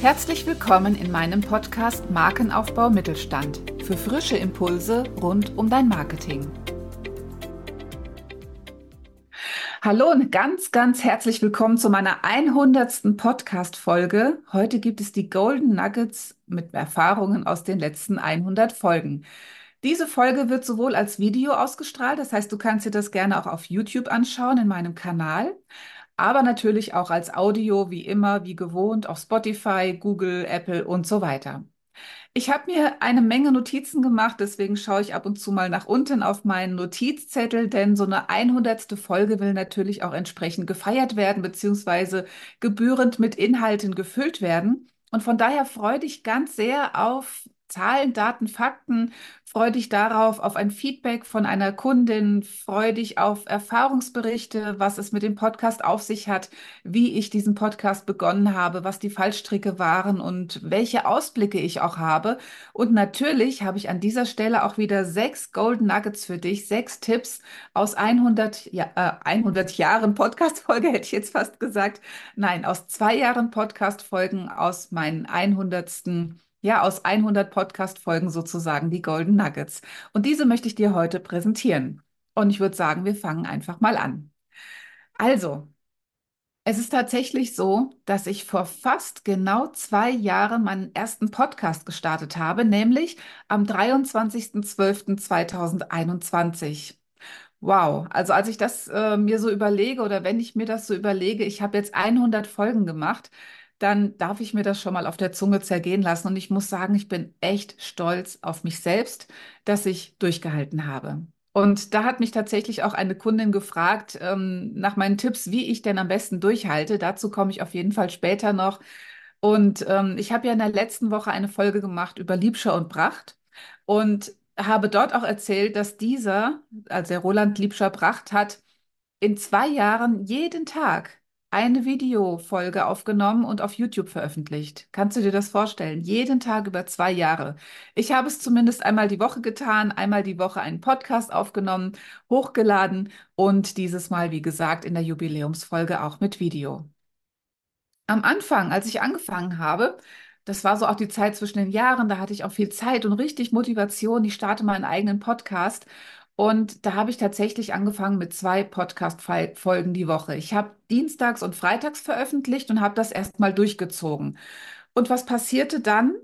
Herzlich willkommen in meinem Podcast Markenaufbau Mittelstand für frische Impulse rund um dein Marketing. Hallo und ganz, ganz herzlich willkommen zu meiner 100. Podcast-Folge. Heute gibt es die Golden Nuggets mit Erfahrungen aus den letzten 100 Folgen. Diese Folge wird sowohl als Video ausgestrahlt, das heißt, du kannst dir das gerne auch auf YouTube anschauen in meinem Kanal, aber natürlich auch als Audio, wie immer, wie gewohnt, auf Spotify, Google, Apple und so weiter. Ich habe mir eine Menge Notizen gemacht, deswegen schaue ich ab und zu mal nach unten auf meinen Notizzettel, denn so eine 100. Folge will natürlich auch entsprechend gefeiert werden, beziehungsweise gebührend mit Inhalten gefüllt werden. Und von daher freue dich ganz sehr auf Zahlen, Daten, Fakten. Freu dich darauf, auf ein Feedback von einer Kundin. Freu dich auf Erfahrungsberichte, was es mit dem Podcast auf sich hat, wie ich diesen Podcast begonnen habe, was die Fallstricke waren und welche Ausblicke ich auch habe. Und natürlich habe ich an dieser Stelle auch wieder sechs Golden Nuggets für dich, sechs Tipps aus 100, ja, äh, 100 Jahren Podcast-Folge, hätte ich jetzt fast gesagt. Nein, aus zwei Jahren Podcast-Folgen aus meinen 100 ja, aus 100 Podcast-Folgen sozusagen die Golden Nuggets. Und diese möchte ich dir heute präsentieren. Und ich würde sagen, wir fangen einfach mal an. Also, es ist tatsächlich so, dass ich vor fast genau zwei Jahren meinen ersten Podcast gestartet habe, nämlich am 23.12.2021. Wow, also als ich das äh, mir so überlege oder wenn ich mir das so überlege, ich habe jetzt 100 Folgen gemacht, dann darf ich mir das schon mal auf der Zunge zergehen lassen. Und ich muss sagen, ich bin echt stolz auf mich selbst, dass ich durchgehalten habe. Und da hat mich tatsächlich auch eine Kundin gefragt ähm, nach meinen Tipps, wie ich denn am besten durchhalte. Dazu komme ich auf jeden Fall später noch. Und ähm, ich habe ja in der letzten Woche eine Folge gemacht über Liebscher und Bracht und habe dort auch erzählt, dass dieser, also der Roland Liebscher Bracht, hat in zwei Jahren jeden Tag eine Videofolge aufgenommen und auf YouTube veröffentlicht. Kannst du dir das vorstellen? Jeden Tag über zwei Jahre. Ich habe es zumindest einmal die Woche getan, einmal die Woche einen Podcast aufgenommen, hochgeladen und dieses Mal, wie gesagt, in der Jubiläumsfolge auch mit Video. Am Anfang, als ich angefangen habe, das war so auch die Zeit zwischen den Jahren, da hatte ich auch viel Zeit und richtig Motivation. Ich starte meinen eigenen Podcast und da habe ich tatsächlich angefangen mit zwei Podcast-Folgen die Woche. Ich habe dienstags und freitags veröffentlicht und habe das erstmal durchgezogen. Und was passierte dann?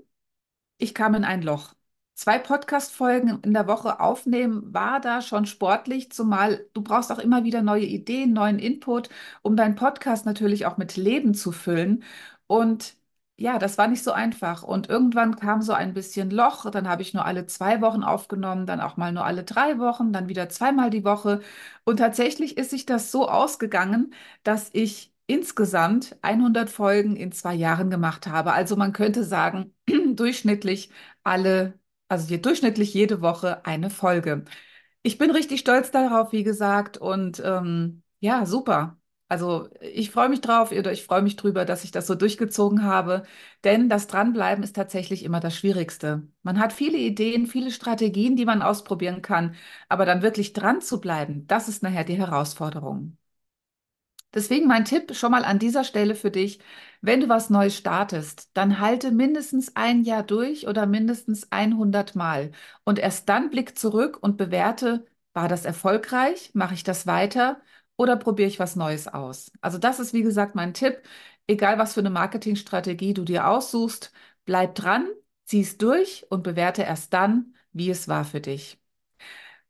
Ich kam in ein Loch. Zwei Podcast-Folgen in der Woche aufnehmen war da schon sportlich, zumal du brauchst auch immer wieder neue Ideen, neuen Input, um deinen Podcast natürlich auch mit Leben zu füllen. Und ja, das war nicht so einfach. Und irgendwann kam so ein bisschen Loch. Dann habe ich nur alle zwei Wochen aufgenommen, dann auch mal nur alle drei Wochen, dann wieder zweimal die Woche. Und tatsächlich ist sich das so ausgegangen, dass ich insgesamt 100 Folgen in zwei Jahren gemacht habe. Also man könnte sagen, durchschnittlich alle, also durchschnittlich jede Woche eine Folge. Ich bin richtig stolz darauf, wie gesagt, und ähm, ja, super. Also ich freue mich drauf oder ich freue mich drüber, dass ich das so durchgezogen habe, denn das Dranbleiben ist tatsächlich immer das Schwierigste. Man hat viele Ideen, viele Strategien, die man ausprobieren kann, aber dann wirklich dran zu bleiben, das ist nachher die Herausforderung. Deswegen mein Tipp schon mal an dieser Stelle für dich, wenn du was Neues startest, dann halte mindestens ein Jahr durch oder mindestens 100 Mal und erst dann blick zurück und bewerte, war das erfolgreich? Mache ich das weiter? Oder probiere ich was Neues aus? Also das ist, wie gesagt, mein Tipp. Egal, was für eine Marketingstrategie du dir aussuchst, bleib dran, zieh es durch und bewerte erst dann, wie es war für dich.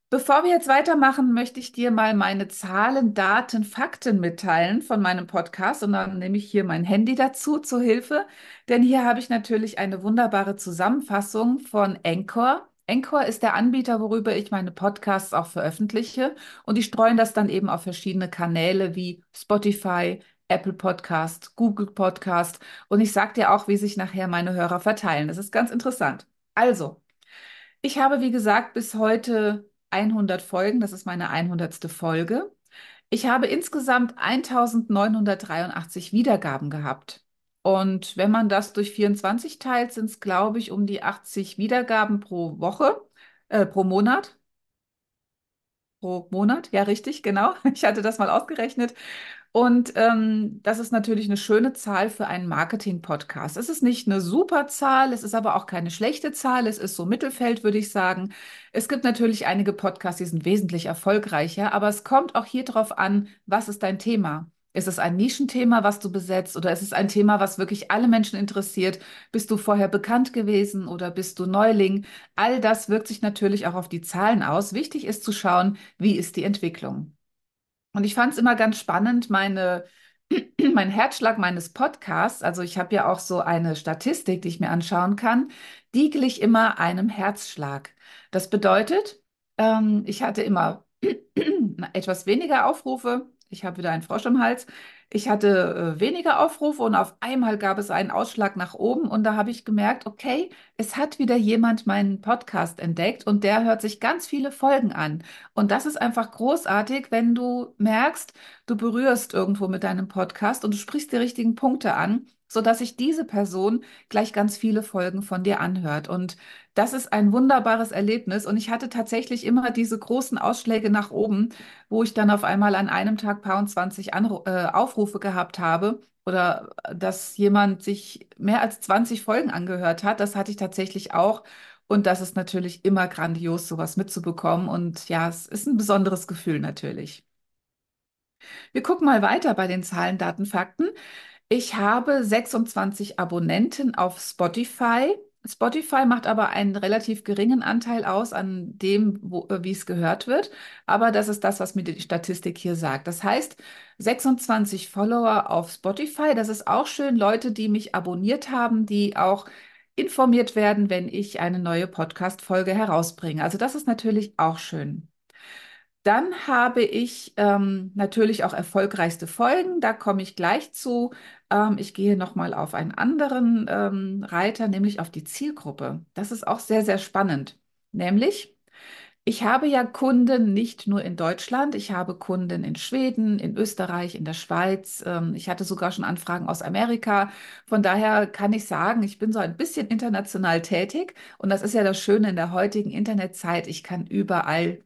Bevor wir jetzt weitermachen, möchte ich dir mal meine Zahlen, Daten, Fakten mitteilen von meinem Podcast und dann nehme ich hier mein Handy dazu zur Hilfe, denn hier habe ich natürlich eine wunderbare Zusammenfassung von Anchor. Anchor ist der Anbieter, worüber ich meine Podcasts auch veröffentliche und die streuen das dann eben auf verschiedene Kanäle wie Spotify, Apple Podcast, Google Podcast und ich sage dir auch, wie sich nachher meine Hörer verteilen. Das ist ganz interessant. Also, ich habe, wie gesagt, bis heute 100 Folgen. Das ist meine 100. Folge. Ich habe insgesamt 1983 Wiedergaben gehabt. Und wenn man das durch 24 teilt, sind es, glaube ich, um die 80 Wiedergaben pro Woche, äh, pro Monat. Pro Monat, ja, richtig, genau. Ich hatte das mal ausgerechnet. Und ähm, das ist natürlich eine schöne Zahl für einen Marketing-Podcast. Es ist nicht eine super Zahl, es ist aber auch keine schlechte Zahl. Es ist so Mittelfeld, würde ich sagen. Es gibt natürlich einige Podcasts, die sind wesentlich erfolgreicher, aber es kommt auch hier drauf an, was ist dein Thema? Ist es ein Nischenthema, was du besetzt, oder ist es ein Thema, was wirklich alle Menschen interessiert? Bist du vorher bekannt gewesen oder bist du Neuling? All das wirkt sich natürlich auch auf die Zahlen aus. Wichtig ist zu schauen, wie ist die Entwicklung. Und ich fand es immer ganz spannend, meine, mein Herzschlag meines Podcasts, also ich habe ja auch so eine Statistik, die ich mir anschauen kann, die glich immer einem Herzschlag. Das bedeutet, ähm, ich hatte immer etwas weniger Aufrufe, ich habe wieder einen Frosch im Hals. Ich hatte äh, weniger Aufrufe und auf einmal gab es einen Ausschlag nach oben und da habe ich gemerkt, okay, es hat wieder jemand meinen Podcast entdeckt und der hört sich ganz viele Folgen an. Und das ist einfach großartig, wenn du merkst, du berührst irgendwo mit deinem Podcast und du sprichst die richtigen Punkte an, sodass sich diese Person gleich ganz viele Folgen von dir anhört. Und das ist ein wunderbares Erlebnis. Und ich hatte tatsächlich immer diese großen Ausschläge nach oben, wo ich dann auf einmal an einem Tag paar und 20 Anru äh, Aufrufe gehabt habe oder dass jemand sich mehr als 20 Folgen angehört hat. Das hatte ich tatsächlich auch. Und das ist natürlich immer grandios, sowas mitzubekommen. Und ja, es ist ein besonderes Gefühl natürlich. Wir gucken mal weiter bei den Zahlen, Daten, Fakten. Ich habe 26 Abonnenten auf Spotify. Spotify macht aber einen relativ geringen Anteil aus an dem, wo, äh, wie es gehört wird. Aber das ist das, was mir die Statistik hier sagt. Das heißt, 26 Follower auf Spotify. Das ist auch schön. Leute, die mich abonniert haben, die auch informiert werden, wenn ich eine neue Podcast-Folge herausbringe. Also das ist natürlich auch schön. Dann habe ich ähm, natürlich auch erfolgreichste Folgen. Da komme ich gleich zu. Ähm, ich gehe nochmal auf einen anderen ähm, Reiter, nämlich auf die Zielgruppe. Das ist auch sehr, sehr spannend. Nämlich, ich habe ja Kunden nicht nur in Deutschland, ich habe Kunden in Schweden, in Österreich, in der Schweiz. Ähm, ich hatte sogar schon Anfragen aus Amerika. Von daher kann ich sagen, ich bin so ein bisschen international tätig. Und das ist ja das Schöne in der heutigen Internetzeit. Ich kann überall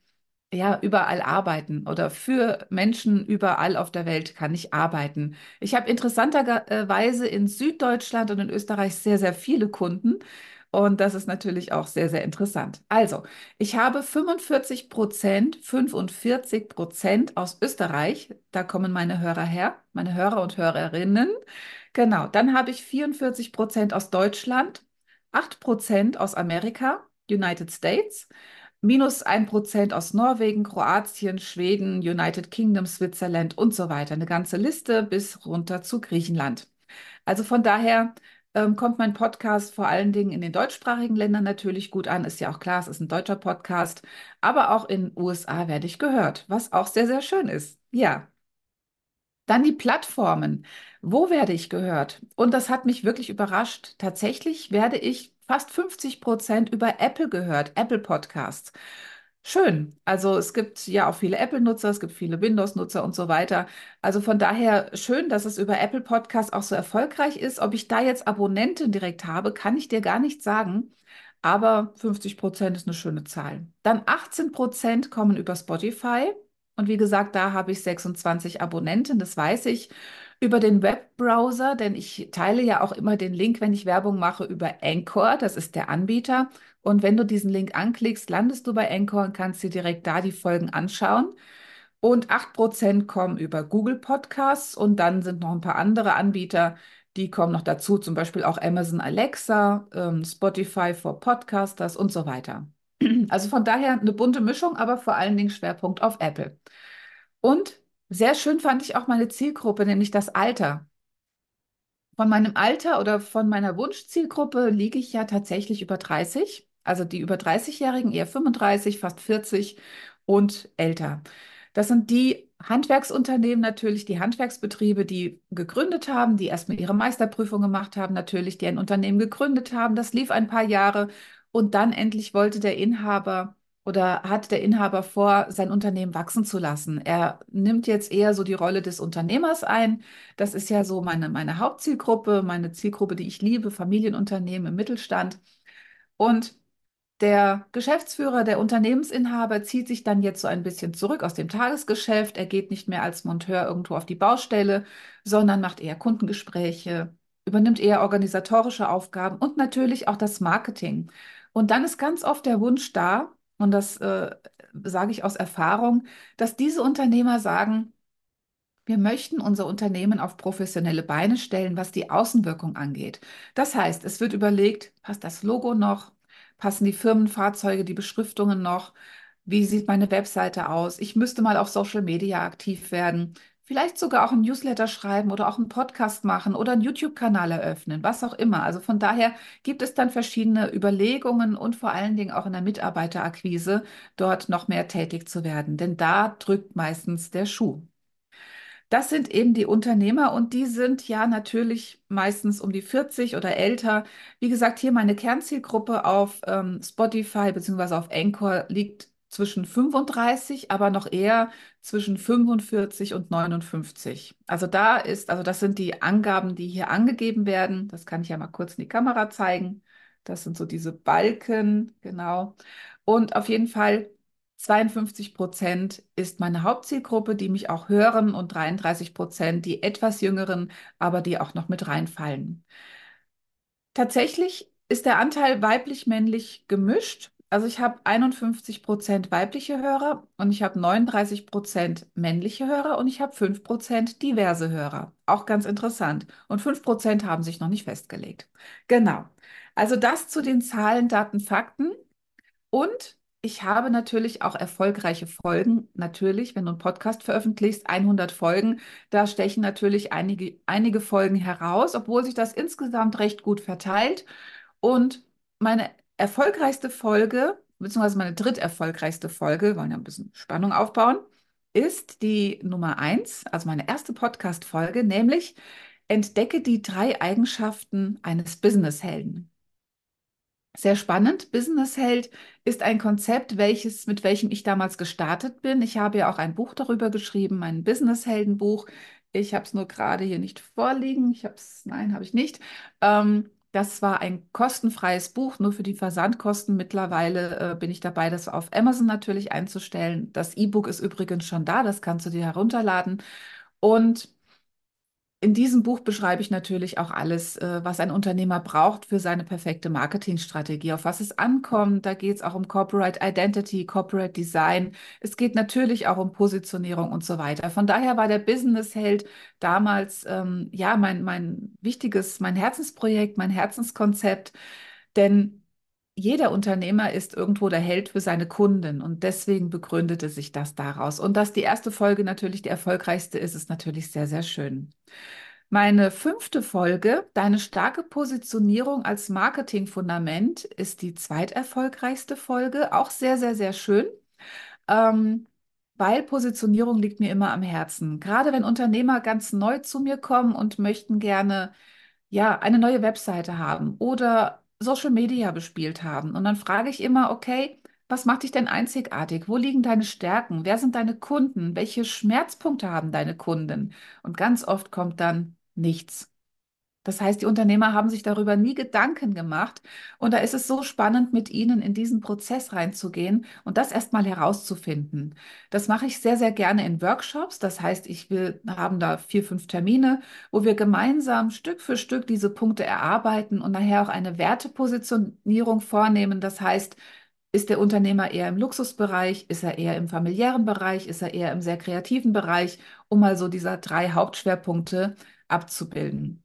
ja, überall arbeiten oder für Menschen überall auf der Welt kann ich arbeiten. Ich habe interessanterweise in Süddeutschland und in Österreich sehr, sehr viele Kunden und das ist natürlich auch sehr, sehr interessant. Also, ich habe 45 Prozent, 45 Prozent aus Österreich. Da kommen meine Hörer her, meine Hörer und Hörerinnen. Genau, dann habe ich 44 Prozent aus Deutschland, 8 Prozent aus Amerika, United States minus ein Prozent aus Norwegen, Kroatien, Schweden, United Kingdom, Switzerland und so weiter. Eine ganze Liste bis runter zu Griechenland. Also von daher ähm, kommt mein Podcast vor allen Dingen in den deutschsprachigen Ländern natürlich gut an. Ist ja auch klar, es ist ein deutscher Podcast. Aber auch in USA werde ich gehört, was auch sehr, sehr schön ist. Ja. Dann die Plattformen. Wo werde ich gehört? Und das hat mich wirklich überrascht. Tatsächlich werde ich fast 50 Prozent über Apple gehört, Apple Podcasts. Schön. Also es gibt ja auch viele Apple-Nutzer, es gibt viele Windows-Nutzer und so weiter. Also von daher schön, dass es über Apple Podcasts auch so erfolgreich ist. Ob ich da jetzt Abonnenten direkt habe, kann ich dir gar nicht sagen. Aber 50 Prozent ist eine schöne Zahl. Dann 18 Prozent kommen über Spotify. Und wie gesagt, da habe ich 26 Abonnenten, das weiß ich über den Webbrowser, denn ich teile ja auch immer den Link, wenn ich Werbung mache, über Anchor, das ist der Anbieter. Und wenn du diesen Link anklickst, landest du bei Anchor und kannst dir direkt da die Folgen anschauen. Und 8% kommen über Google Podcasts und dann sind noch ein paar andere Anbieter, die kommen noch dazu, zum Beispiel auch Amazon Alexa, ähm, Spotify for Podcasters und so weiter. Also von daher eine bunte Mischung, aber vor allen Dingen Schwerpunkt auf Apple. Und sehr schön fand ich auch meine Zielgruppe, nämlich das Alter. Von meinem Alter oder von meiner Wunschzielgruppe liege ich ja tatsächlich über 30. Also die über 30-Jährigen, eher 35, fast 40 und älter. Das sind die Handwerksunternehmen natürlich, die Handwerksbetriebe, die gegründet haben, die erstmal ihre Meisterprüfung gemacht haben, natürlich, die ein Unternehmen gegründet haben. Das lief ein paar Jahre und dann endlich wollte der Inhaber oder hat der Inhaber vor, sein Unternehmen wachsen zu lassen? Er nimmt jetzt eher so die Rolle des Unternehmers ein. Das ist ja so meine, meine Hauptzielgruppe, meine Zielgruppe, die ich liebe, Familienunternehmen im Mittelstand. Und Der Geschäftsführer, der Unternehmensinhaber zieht sich dann jetzt so ein bisschen zurück aus dem Tagesgeschäft. Er geht nicht mehr als Monteur irgendwo auf die Baustelle, sondern macht eher Kundengespräche, übernimmt eher organisatorische Aufgaben und natürlich auch das Marketing. Und dann ist ganz oft der Wunsch da, und das äh, sage ich aus Erfahrung, dass diese Unternehmer sagen, wir möchten unser Unternehmen auf professionelle Beine stellen, was die Außenwirkung angeht. Das heißt, es wird überlegt, passt das Logo noch? Passen die Firmenfahrzeuge, die Beschriftungen noch? Wie sieht meine Webseite aus? Ich müsste mal auf Social Media aktiv werden. Vielleicht sogar auch ein Newsletter schreiben oder auch einen Podcast machen oder einen YouTube-Kanal eröffnen, was auch immer. Also von daher gibt es dann verschiedene Überlegungen und vor allen Dingen auch in der Mitarbeiterakquise dort noch mehr tätig zu werden. Denn da drückt meistens der Schuh. Das sind eben die Unternehmer und die sind ja natürlich meistens um die 40 oder älter. Wie gesagt, hier meine Kernzielgruppe auf ähm, Spotify bzw. auf Anchor liegt zwischen 35, aber noch eher zwischen 45 und 59. Also da ist, also das sind die Angaben, die hier angegeben werden. Das kann ich ja mal kurz in die Kamera zeigen. Das sind so diese Balken, genau. Und auf jeden Fall 52 Prozent ist meine Hauptzielgruppe, die mich auch hören und 33 Prozent die etwas jüngeren, aber die auch noch mit reinfallen. Tatsächlich ist der Anteil weiblich-männlich gemischt. Also ich habe 51 Prozent weibliche Hörer und ich habe 39 Prozent männliche Hörer und ich habe 5 Prozent diverse Hörer. Auch ganz interessant. Und 5 Prozent haben sich noch nicht festgelegt. Genau. Also das zu den Zahlen, Daten, Fakten. Und ich habe natürlich auch erfolgreiche Folgen. Natürlich, wenn du einen Podcast veröffentlichst, 100 Folgen, da stechen natürlich einige, einige Folgen heraus, obwohl sich das insgesamt recht gut verteilt. Und meine erfolgreichste Folge, beziehungsweise meine dritterfolgreichste Folge, wollen ja ein bisschen Spannung aufbauen, ist die Nummer eins, also meine erste Podcast-Folge, nämlich Entdecke die drei Eigenschaften eines Businesshelden. Sehr spannend. Business Held ist ein Konzept, welches, mit welchem ich damals gestartet bin. Ich habe ja auch ein Buch darüber geschrieben, ein Business Heldenbuch. Ich habe es nur gerade hier nicht vorliegen. Ich habe es, nein, habe ich nicht. Ähm, das war ein kostenfreies Buch, nur für die Versandkosten. Mittlerweile äh, bin ich dabei, das auf Amazon natürlich einzustellen. Das E-Book ist übrigens schon da, das kannst du dir herunterladen. Und in diesem Buch beschreibe ich natürlich auch alles, äh, was ein Unternehmer braucht für seine perfekte Marketingstrategie, auf was es ankommt. Da geht es auch um Corporate Identity, Corporate Design. Es geht natürlich auch um Positionierung und so weiter. Von daher war der Business Held damals ähm, ja mein, mein wichtiges, mein Herzensprojekt, mein Herzenskonzept. Denn jeder Unternehmer ist irgendwo der Held für seine Kunden und deswegen begründete sich das daraus. Und dass die erste Folge natürlich die erfolgreichste ist, ist natürlich sehr, sehr schön. Meine fünfte Folge, Deine starke Positionierung als Marketingfundament, ist die zweiterfolgreichste Folge. Auch sehr, sehr, sehr schön. Ähm, weil Positionierung liegt mir immer am Herzen. Gerade wenn Unternehmer ganz neu zu mir kommen und möchten gerne ja eine neue Webseite haben oder Social Media bespielt haben. Und dann frage ich immer, okay, was macht dich denn einzigartig? Wo liegen deine Stärken? Wer sind deine Kunden? Welche Schmerzpunkte haben deine Kunden? Und ganz oft kommt dann nichts. Das heißt, die Unternehmer haben sich darüber nie Gedanken gemacht. Und da ist es so spannend, mit ihnen in diesen Prozess reinzugehen und das erstmal herauszufinden. Das mache ich sehr, sehr gerne in Workshops. Das heißt, ich will, haben da vier, fünf Termine, wo wir gemeinsam Stück für Stück diese Punkte erarbeiten und nachher auch eine Wertepositionierung vornehmen. Das heißt, ist der Unternehmer eher im Luxusbereich? Ist er eher im familiären Bereich? Ist er eher im sehr kreativen Bereich? Um mal so dieser drei Hauptschwerpunkte abzubilden.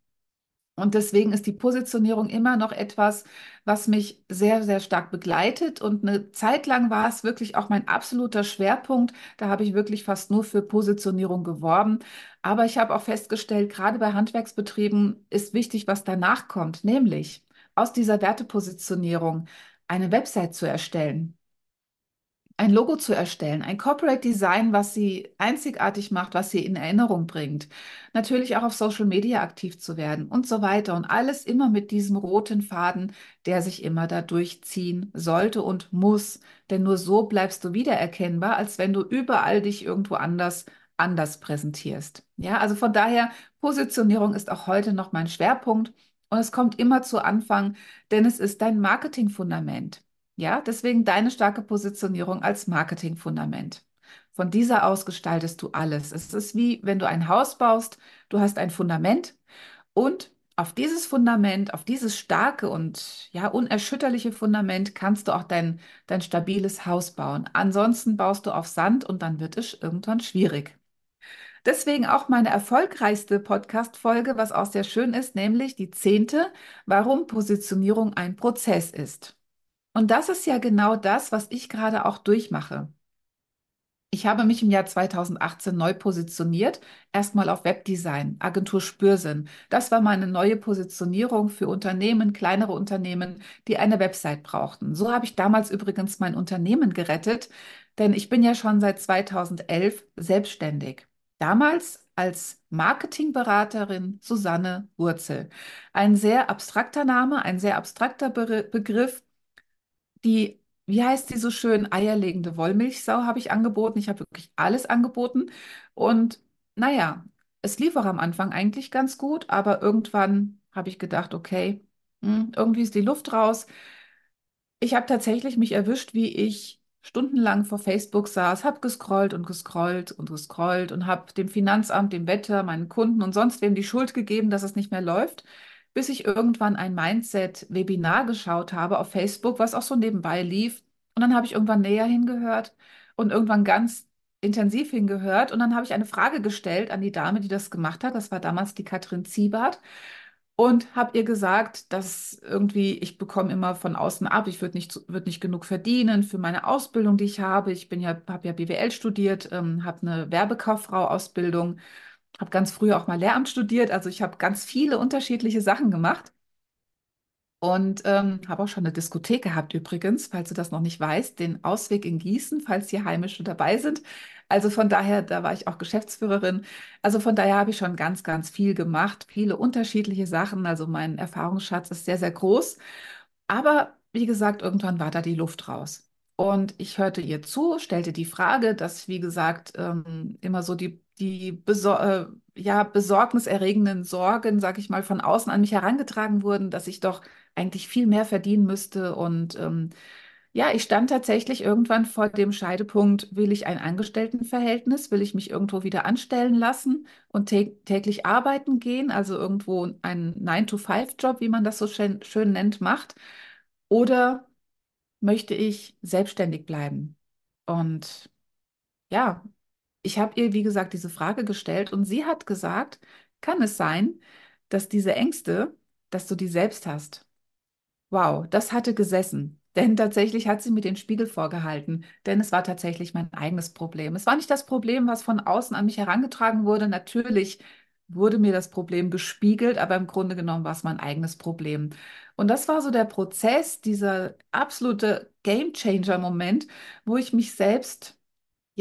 Und deswegen ist die Positionierung immer noch etwas, was mich sehr, sehr stark begleitet. Und eine Zeit lang war es wirklich auch mein absoluter Schwerpunkt. Da habe ich wirklich fast nur für Positionierung geworben. Aber ich habe auch festgestellt, gerade bei Handwerksbetrieben ist wichtig, was danach kommt, nämlich aus dieser Wertepositionierung eine Website zu erstellen ein Logo zu erstellen, ein Corporate Design, was sie einzigartig macht, was sie in Erinnerung bringt. Natürlich auch auf Social Media aktiv zu werden und so weiter. Und alles immer mit diesem roten Faden, der sich immer da durchziehen sollte und muss. Denn nur so bleibst du wiedererkennbar, als wenn du überall dich irgendwo anders anders präsentierst. Ja, also von daher, Positionierung ist auch heute noch mein Schwerpunkt und es kommt immer zu Anfang, denn es ist dein Marketingfundament. Ja, deswegen deine starke Positionierung als Marketingfundament. Von dieser aus gestaltest du alles. Es ist wie wenn du ein Haus baust, du hast ein Fundament und auf dieses Fundament, auf dieses starke und ja unerschütterliche Fundament kannst du auch dein, dein stabiles Haus bauen. Ansonsten baust du auf Sand und dann wird es irgendwann schwierig. Deswegen auch meine erfolgreichste Podcast-Folge, was auch sehr schön ist, nämlich die zehnte, warum Positionierung ein Prozess ist. Und das ist ja genau das, was ich gerade auch durchmache. Ich habe mich im Jahr 2018 neu positioniert, erstmal auf Webdesign, Agentur Spürsinn. Das war meine neue Positionierung für Unternehmen, kleinere Unternehmen, die eine Website brauchten. So habe ich damals übrigens mein Unternehmen gerettet, denn ich bin ja schon seit 2011 selbstständig. Damals als Marketingberaterin Susanne Wurzel. Ein sehr abstrakter Name, ein sehr abstrakter Be Begriff. Die, wie heißt sie so schön, eierlegende Wollmilchsau habe ich angeboten. Ich habe wirklich alles angeboten. Und naja, es lief auch am Anfang eigentlich ganz gut, aber irgendwann habe ich gedacht, okay, hm, irgendwie ist die Luft raus. Ich habe tatsächlich mich erwischt, wie ich stundenlang vor Facebook saß, habe gescrollt und gescrollt und gescrollt und habe dem Finanzamt, dem Wetter, meinen Kunden und sonst wem die Schuld gegeben, dass es nicht mehr läuft, bis ich irgendwann ein Mindset-Webinar geschaut habe auf Facebook, was auch so nebenbei lief. Und dann habe ich irgendwann näher hingehört und irgendwann ganz intensiv hingehört. Und dann habe ich eine Frage gestellt an die Dame, die das gemacht hat. Das war damals die Katrin Ziebart und habe ihr gesagt, dass irgendwie ich bekomme immer von außen ab, ich würde nicht, würd nicht genug verdienen für meine Ausbildung, die ich habe. Ich bin ja, habe ja BWL studiert, ähm, habe eine Werbekauffrau-Ausbildung, habe ganz früh auch mal Lehramt studiert, also ich habe ganz viele unterschiedliche Sachen gemacht. Und ähm, habe auch schon eine Diskothek gehabt übrigens, falls du das noch nicht weißt, den Ausweg in Gießen, falls hier Heimische dabei sind. Also von daher, da war ich auch Geschäftsführerin. Also von daher habe ich schon ganz, ganz viel gemacht, viele unterschiedliche Sachen. Also mein Erfahrungsschatz ist sehr, sehr groß. Aber wie gesagt, irgendwann war da die Luft raus. Und ich hörte ihr zu, stellte die Frage, dass, wie gesagt, ähm, immer so die, die besor äh, ja, besorgniserregenden Sorgen, sag ich mal, von außen an mich herangetragen wurden, dass ich doch eigentlich viel mehr verdienen müsste. Und ähm, ja, ich stand tatsächlich irgendwann vor dem Scheidepunkt, will ich ein Angestelltenverhältnis, will ich mich irgendwo wieder anstellen lassen und tä täglich arbeiten gehen, also irgendwo einen 9-to-5-Job, wie man das so schön, schön nennt, macht, oder möchte ich selbstständig bleiben? Und ja, ich habe ihr, wie gesagt, diese Frage gestellt und sie hat gesagt, kann es sein, dass diese Ängste, dass du die selbst hast? Wow, das hatte gesessen. Denn tatsächlich hat sie mir den Spiegel vorgehalten. Denn es war tatsächlich mein eigenes Problem. Es war nicht das Problem, was von außen an mich herangetragen wurde. Natürlich wurde mir das Problem gespiegelt, aber im Grunde genommen war es mein eigenes Problem. Und das war so der Prozess, dieser absolute Game-Changer-Moment, wo ich mich selbst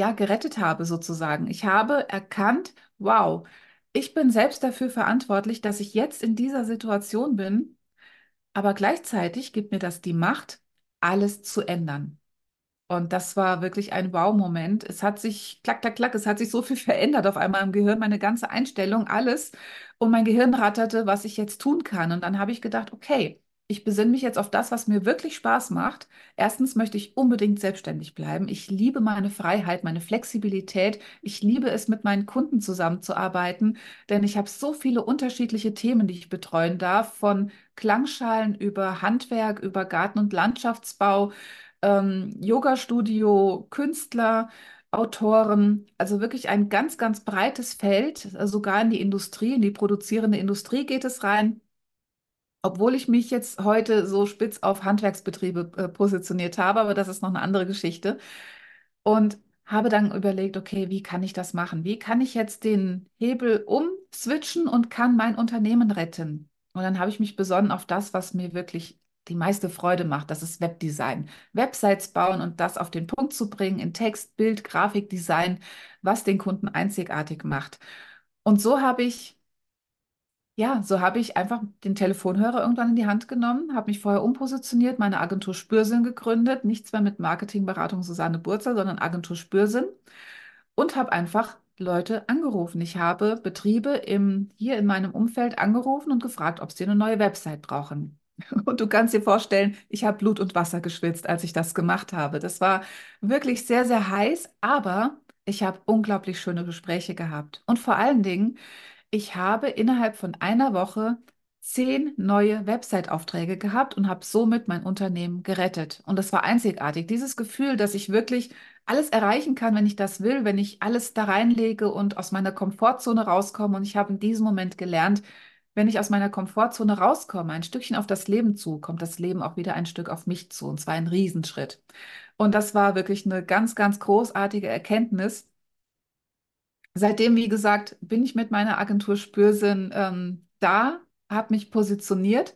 ja gerettet habe sozusagen. Ich habe erkannt, wow, ich bin selbst dafür verantwortlich, dass ich jetzt in dieser Situation bin aber gleichzeitig gibt mir das die Macht, alles zu ändern. Und das war wirklich ein Wow-Moment. Es hat sich, klack, klack, klack, es hat sich so viel verändert auf einmal im Gehirn, meine ganze Einstellung, alles. Und mein Gehirn ratterte, was ich jetzt tun kann. Und dann habe ich gedacht, okay, ich besinne mich jetzt auf das, was mir wirklich Spaß macht. Erstens möchte ich unbedingt selbstständig bleiben. Ich liebe meine Freiheit, meine Flexibilität. Ich liebe es, mit meinen Kunden zusammenzuarbeiten, denn ich habe so viele unterschiedliche Themen, die ich betreuen darf, von Klangschalen über Handwerk, über Garten- und Landschaftsbau, ähm, Yoga-Studio, Künstler. Autoren, also wirklich ein ganz, ganz breites Feld, sogar in die Industrie, in die produzierende Industrie geht es rein. Obwohl ich mich jetzt heute so spitz auf Handwerksbetriebe äh, positioniert habe, aber das ist noch eine andere Geschichte. Und habe dann überlegt, okay, wie kann ich das machen? Wie kann ich jetzt den Hebel umswitchen und kann mein Unternehmen retten? Und dann habe ich mich besonnen auf das, was mir wirklich die meiste Freude macht. Das ist Webdesign. Websites bauen und das auf den Punkt zu bringen in Text, Bild, Grafikdesign, was den Kunden einzigartig macht. Und so habe ich ja, so habe ich einfach den Telefonhörer irgendwann in die Hand genommen, habe mich vorher umpositioniert, meine Agentur Spürsinn gegründet, nichts mehr mit Marketingberatung Susanne Burzer, sondern Agentur Spürsinn und habe einfach Leute angerufen. Ich habe Betriebe im, hier in meinem Umfeld angerufen und gefragt, ob sie eine neue Website brauchen. Und du kannst dir vorstellen, ich habe Blut und Wasser geschwitzt, als ich das gemacht habe. Das war wirklich sehr, sehr heiß, aber ich habe unglaublich schöne Gespräche gehabt. Und vor allen Dingen, ich habe innerhalb von einer Woche zehn neue Website-Aufträge gehabt und habe somit mein Unternehmen gerettet. Und das war einzigartig. Dieses Gefühl, dass ich wirklich alles erreichen kann, wenn ich das will, wenn ich alles da reinlege und aus meiner Komfortzone rauskomme. Und ich habe in diesem Moment gelernt, wenn ich aus meiner Komfortzone rauskomme, ein Stückchen auf das Leben zu, kommt das Leben auch wieder ein Stück auf mich zu. Und zwar ein Riesenschritt. Und das war wirklich eine ganz, ganz großartige Erkenntnis. Seitdem, wie gesagt, bin ich mit meiner Agentur Spürsinn ähm, da, habe mich positioniert.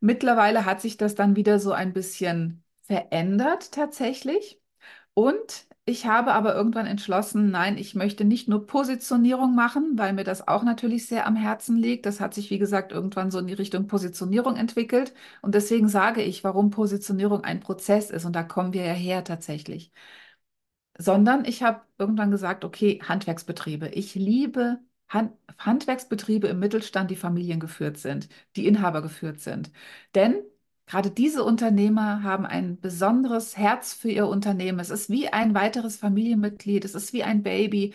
Mittlerweile hat sich das dann wieder so ein bisschen verändert tatsächlich. Und ich habe aber irgendwann entschlossen, nein, ich möchte nicht nur Positionierung machen, weil mir das auch natürlich sehr am Herzen liegt. Das hat sich, wie gesagt, irgendwann so in die Richtung Positionierung entwickelt. Und deswegen sage ich, warum Positionierung ein Prozess ist. Und da kommen wir ja her tatsächlich. Sondern ich habe irgendwann gesagt, okay, Handwerksbetriebe. Ich liebe Hand Handwerksbetriebe im Mittelstand, die familiengeführt sind, die Inhaber geführt sind. Denn Gerade diese Unternehmer haben ein besonderes Herz für ihr Unternehmen. Es ist wie ein weiteres Familienmitglied, es ist wie ein Baby.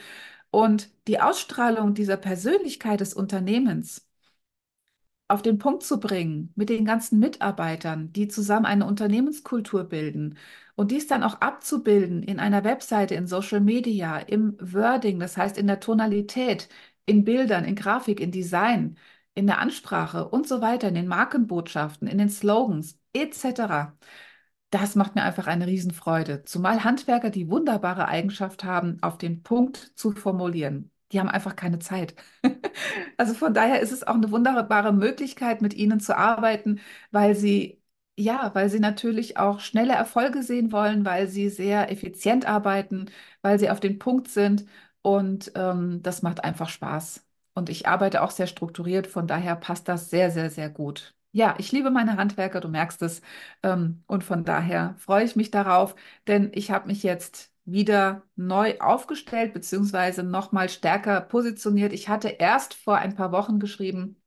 Und die Ausstrahlung dieser Persönlichkeit des Unternehmens auf den Punkt zu bringen mit den ganzen Mitarbeitern, die zusammen eine Unternehmenskultur bilden und dies dann auch abzubilden in einer Webseite, in Social Media, im Wording, das heißt in der Tonalität, in Bildern, in Grafik, in Design, in der Ansprache und so weiter, in den Markenbotschaften, in den Slogans etc. Das macht mir einfach eine Riesenfreude. Zumal Handwerker die wunderbare Eigenschaft haben, auf den Punkt zu formulieren. Die haben einfach keine Zeit. Also von daher ist es auch eine wunderbare Möglichkeit, mit ihnen zu arbeiten, weil sie, ja, weil sie natürlich auch schnelle Erfolge sehen wollen, weil sie sehr effizient arbeiten, weil sie auf den Punkt sind und ähm, das macht einfach Spaß. Und ich arbeite auch sehr strukturiert, von daher passt das sehr, sehr, sehr gut. Ja, ich liebe meine Handwerker, du merkst es. Ähm, und von daher freue ich mich darauf, denn ich habe mich jetzt wieder neu aufgestellt, beziehungsweise nochmal stärker positioniert. Ich hatte erst vor ein paar Wochen geschrieben,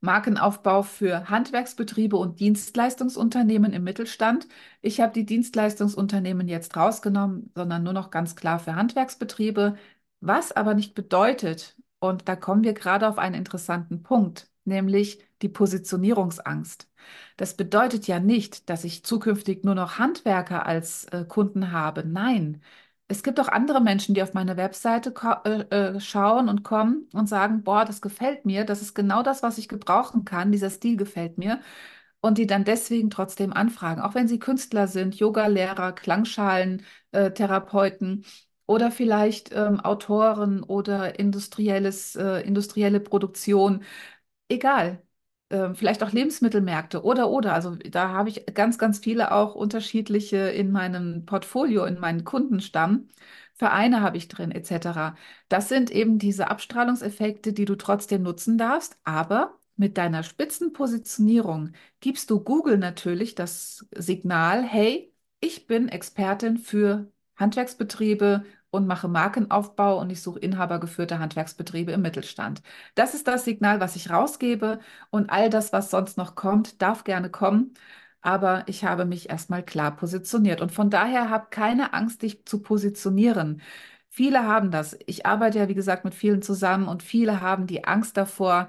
Markenaufbau für Handwerksbetriebe und Dienstleistungsunternehmen im Mittelstand. Ich habe die Dienstleistungsunternehmen jetzt rausgenommen, sondern nur noch ganz klar für Handwerksbetriebe, was aber nicht bedeutet, und da kommen wir gerade auf einen interessanten Punkt, nämlich die Positionierungsangst. Das bedeutet ja nicht, dass ich zukünftig nur noch Handwerker als äh, Kunden habe. Nein, es gibt auch andere Menschen, die auf meine Webseite äh, äh, schauen und kommen und sagen, boah, das gefällt mir, das ist genau das, was ich gebrauchen kann, dieser Stil gefällt mir. Und die dann deswegen trotzdem anfragen, auch wenn sie Künstler sind, Yogalehrer, Klangschalen, äh, oder vielleicht ähm, Autoren oder industrielles, äh, industrielle Produktion. Egal. Ähm, vielleicht auch Lebensmittelmärkte oder oder. Also da habe ich ganz, ganz viele auch unterschiedliche in meinem Portfolio, in meinen Kundenstamm. Vereine habe ich drin, etc. Das sind eben diese Abstrahlungseffekte, die du trotzdem nutzen darfst, aber mit deiner Spitzenpositionierung gibst du Google natürlich das Signal, hey, ich bin Expertin für Handwerksbetriebe und mache Markenaufbau und ich suche inhabergeführte Handwerksbetriebe im Mittelstand. Das ist das Signal, was ich rausgebe und all das, was sonst noch kommt, darf gerne kommen. Aber ich habe mich erstmal klar positioniert und von daher habe keine Angst, dich zu positionieren. Viele haben das. Ich arbeite ja, wie gesagt, mit vielen zusammen und viele haben die Angst davor,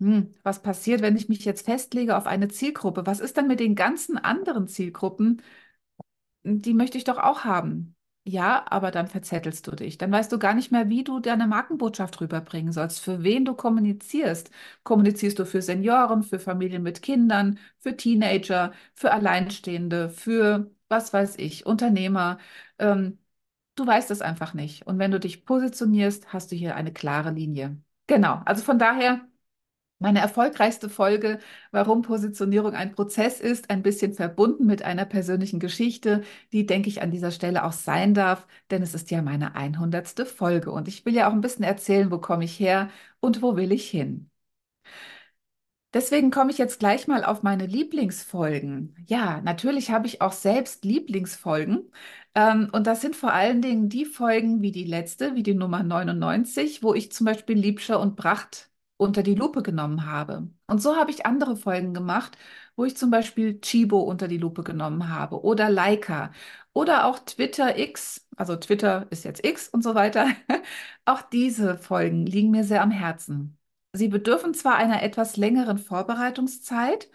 hm, was passiert, wenn ich mich jetzt festlege auf eine Zielgruppe? Was ist dann mit den ganzen anderen Zielgruppen? Die möchte ich doch auch haben. Ja, aber dann verzettelst du dich. Dann weißt du gar nicht mehr, wie du deine Markenbotschaft rüberbringen sollst, für wen du kommunizierst. Kommunizierst du für Senioren, für Familien mit Kindern, für Teenager, für Alleinstehende, für was weiß ich, Unternehmer. Ähm, du weißt es einfach nicht. Und wenn du dich positionierst, hast du hier eine klare Linie. Genau, also von daher. Meine erfolgreichste Folge, warum Positionierung ein Prozess ist, ein bisschen verbunden mit einer persönlichen Geschichte, die, denke ich, an dieser Stelle auch sein darf, denn es ist ja meine 100. Folge und ich will ja auch ein bisschen erzählen, wo komme ich her und wo will ich hin. Deswegen komme ich jetzt gleich mal auf meine Lieblingsfolgen. Ja, natürlich habe ich auch selbst Lieblingsfolgen. Ähm, und das sind vor allen Dingen die Folgen wie die letzte, wie die Nummer 99, wo ich zum Beispiel Liebscher und Bracht unter die Lupe genommen habe. Und so habe ich andere Folgen gemacht, wo ich zum Beispiel Chibo unter die Lupe genommen habe oder Leica oder auch Twitter X, also Twitter ist jetzt X und so weiter. Auch diese Folgen liegen mir sehr am Herzen. Sie bedürfen zwar einer etwas längeren Vorbereitungszeit,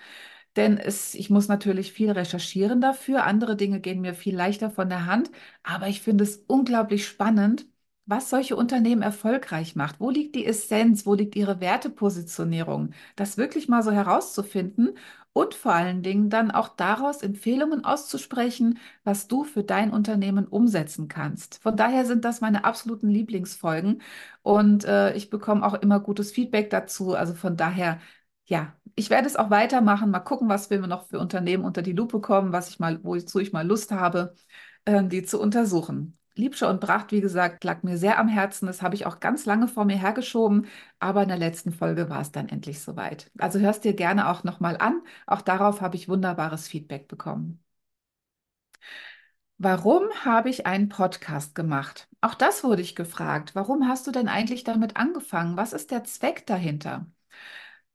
denn es, ich muss natürlich viel recherchieren dafür. Andere Dinge gehen mir viel leichter von der Hand, aber ich finde es unglaublich spannend, was solche Unternehmen erfolgreich macht. Wo liegt die Essenz? Wo liegt ihre Wertepositionierung? Das wirklich mal so herauszufinden und vor allen Dingen dann auch daraus Empfehlungen auszusprechen, was du für dein Unternehmen umsetzen kannst. Von daher sind das meine absoluten Lieblingsfolgen und äh, ich bekomme auch immer gutes Feedback dazu. Also von daher, ja, ich werde es auch weitermachen. Mal gucken, was wir noch für Unternehmen unter die Lupe kommen, was ich mal, wozu ich mal Lust habe, äh, die zu untersuchen. Liebscher und Bracht, wie gesagt, lag mir sehr am Herzen. Das habe ich auch ganz lange vor mir hergeschoben, aber in der letzten Folge war es dann endlich soweit. Also hörst dir gerne auch nochmal an. Auch darauf habe ich wunderbares Feedback bekommen. Warum habe ich einen Podcast gemacht? Auch das wurde ich gefragt. Warum hast du denn eigentlich damit angefangen? Was ist der Zweck dahinter?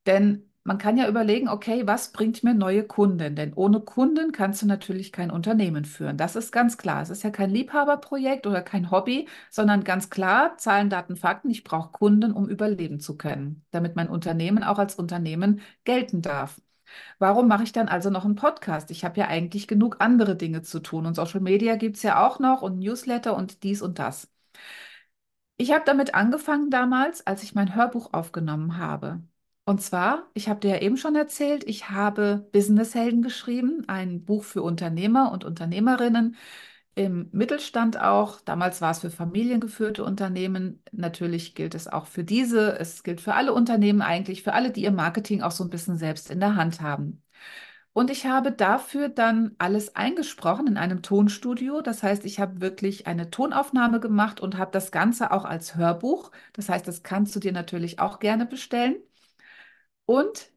Denn man kann ja überlegen, okay, was bringt mir neue Kunden? Denn ohne Kunden kannst du natürlich kein Unternehmen führen. Das ist ganz klar. Es ist ja kein Liebhaberprojekt oder kein Hobby, sondern ganz klar Zahlen, Daten, Fakten. Ich brauche Kunden, um überleben zu können, damit mein Unternehmen auch als Unternehmen gelten darf. Warum mache ich dann also noch einen Podcast? Ich habe ja eigentlich genug andere Dinge zu tun und Social Media gibt es ja auch noch und Newsletter und dies und das. Ich habe damit angefangen damals, als ich mein Hörbuch aufgenommen habe. Und zwar, ich habe dir ja eben schon erzählt, ich habe Businesshelden geschrieben, ein Buch für Unternehmer und Unternehmerinnen im Mittelstand auch. Damals war es für familiengeführte Unternehmen. Natürlich gilt es auch für diese. Es gilt für alle Unternehmen eigentlich, für alle, die ihr Marketing auch so ein bisschen selbst in der Hand haben. Und ich habe dafür dann alles eingesprochen in einem Tonstudio. Das heißt, ich habe wirklich eine Tonaufnahme gemacht und habe das Ganze auch als Hörbuch. Das heißt, das kannst du dir natürlich auch gerne bestellen und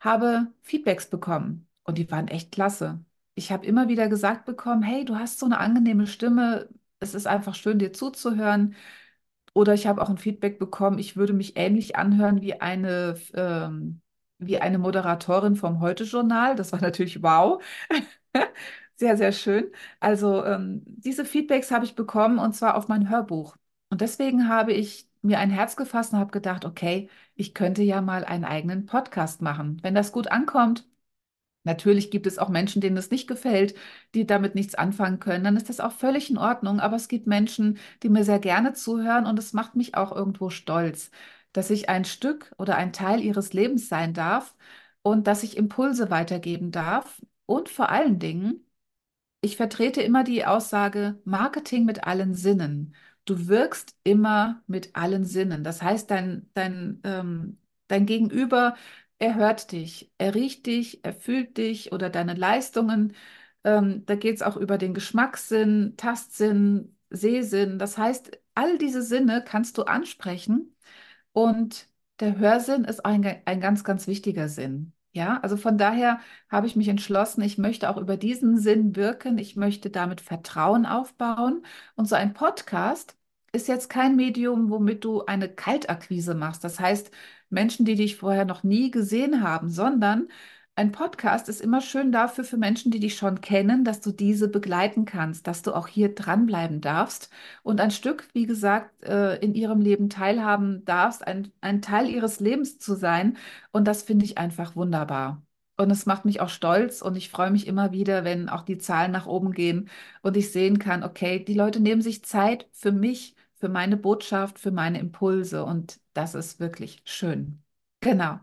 habe Feedbacks bekommen und die waren echt klasse. Ich habe immer wieder gesagt bekommen, hey, du hast so eine angenehme Stimme, es ist einfach schön, dir zuzuhören. Oder ich habe auch ein Feedback bekommen, ich würde mich ähnlich anhören wie eine, ähm, wie eine Moderatorin vom Heute-Journal. Das war natürlich wow. Sehr, sehr schön. Also ähm, diese Feedbacks habe ich bekommen und zwar auf mein Hörbuch. Und deswegen habe ich mir ein Herz gefasst und habe gedacht, okay, ich könnte ja mal einen eigenen Podcast machen. Wenn das gut ankommt, natürlich gibt es auch Menschen, denen es nicht gefällt, die damit nichts anfangen können, dann ist das auch völlig in Ordnung. Aber es gibt Menschen, die mir sehr gerne zuhören und es macht mich auch irgendwo stolz, dass ich ein Stück oder ein Teil ihres Lebens sein darf und dass ich Impulse weitergeben darf und vor allen Dingen, ich vertrete immer die Aussage Marketing mit allen Sinnen. Du wirkst immer mit allen Sinnen. Das heißt, dein, dein, ähm, dein Gegenüber, er hört dich, er riecht dich, er fühlt dich oder deine Leistungen. Ähm, da geht es auch über den Geschmackssinn, Tastsinn, Sehsinn. Das heißt, all diese Sinne kannst du ansprechen und der Hörsinn ist ein, ein ganz, ganz wichtiger Sinn. Ja, also von daher habe ich mich entschlossen, ich möchte auch über diesen Sinn wirken, ich möchte damit Vertrauen aufbauen. Und so ein Podcast ist jetzt kein Medium, womit du eine Kaltakquise machst. Das heißt, Menschen, die dich vorher noch nie gesehen haben, sondern ein Podcast ist immer schön dafür für Menschen, die dich schon kennen, dass du diese begleiten kannst, dass du auch hier dranbleiben darfst und ein Stück, wie gesagt, äh, in ihrem Leben teilhaben darfst, ein, ein Teil ihres Lebens zu sein. Und das finde ich einfach wunderbar. Und es macht mich auch stolz und ich freue mich immer wieder, wenn auch die Zahlen nach oben gehen und ich sehen kann, okay, die Leute nehmen sich Zeit für mich, für meine Botschaft, für meine Impulse und das ist wirklich schön. Genau.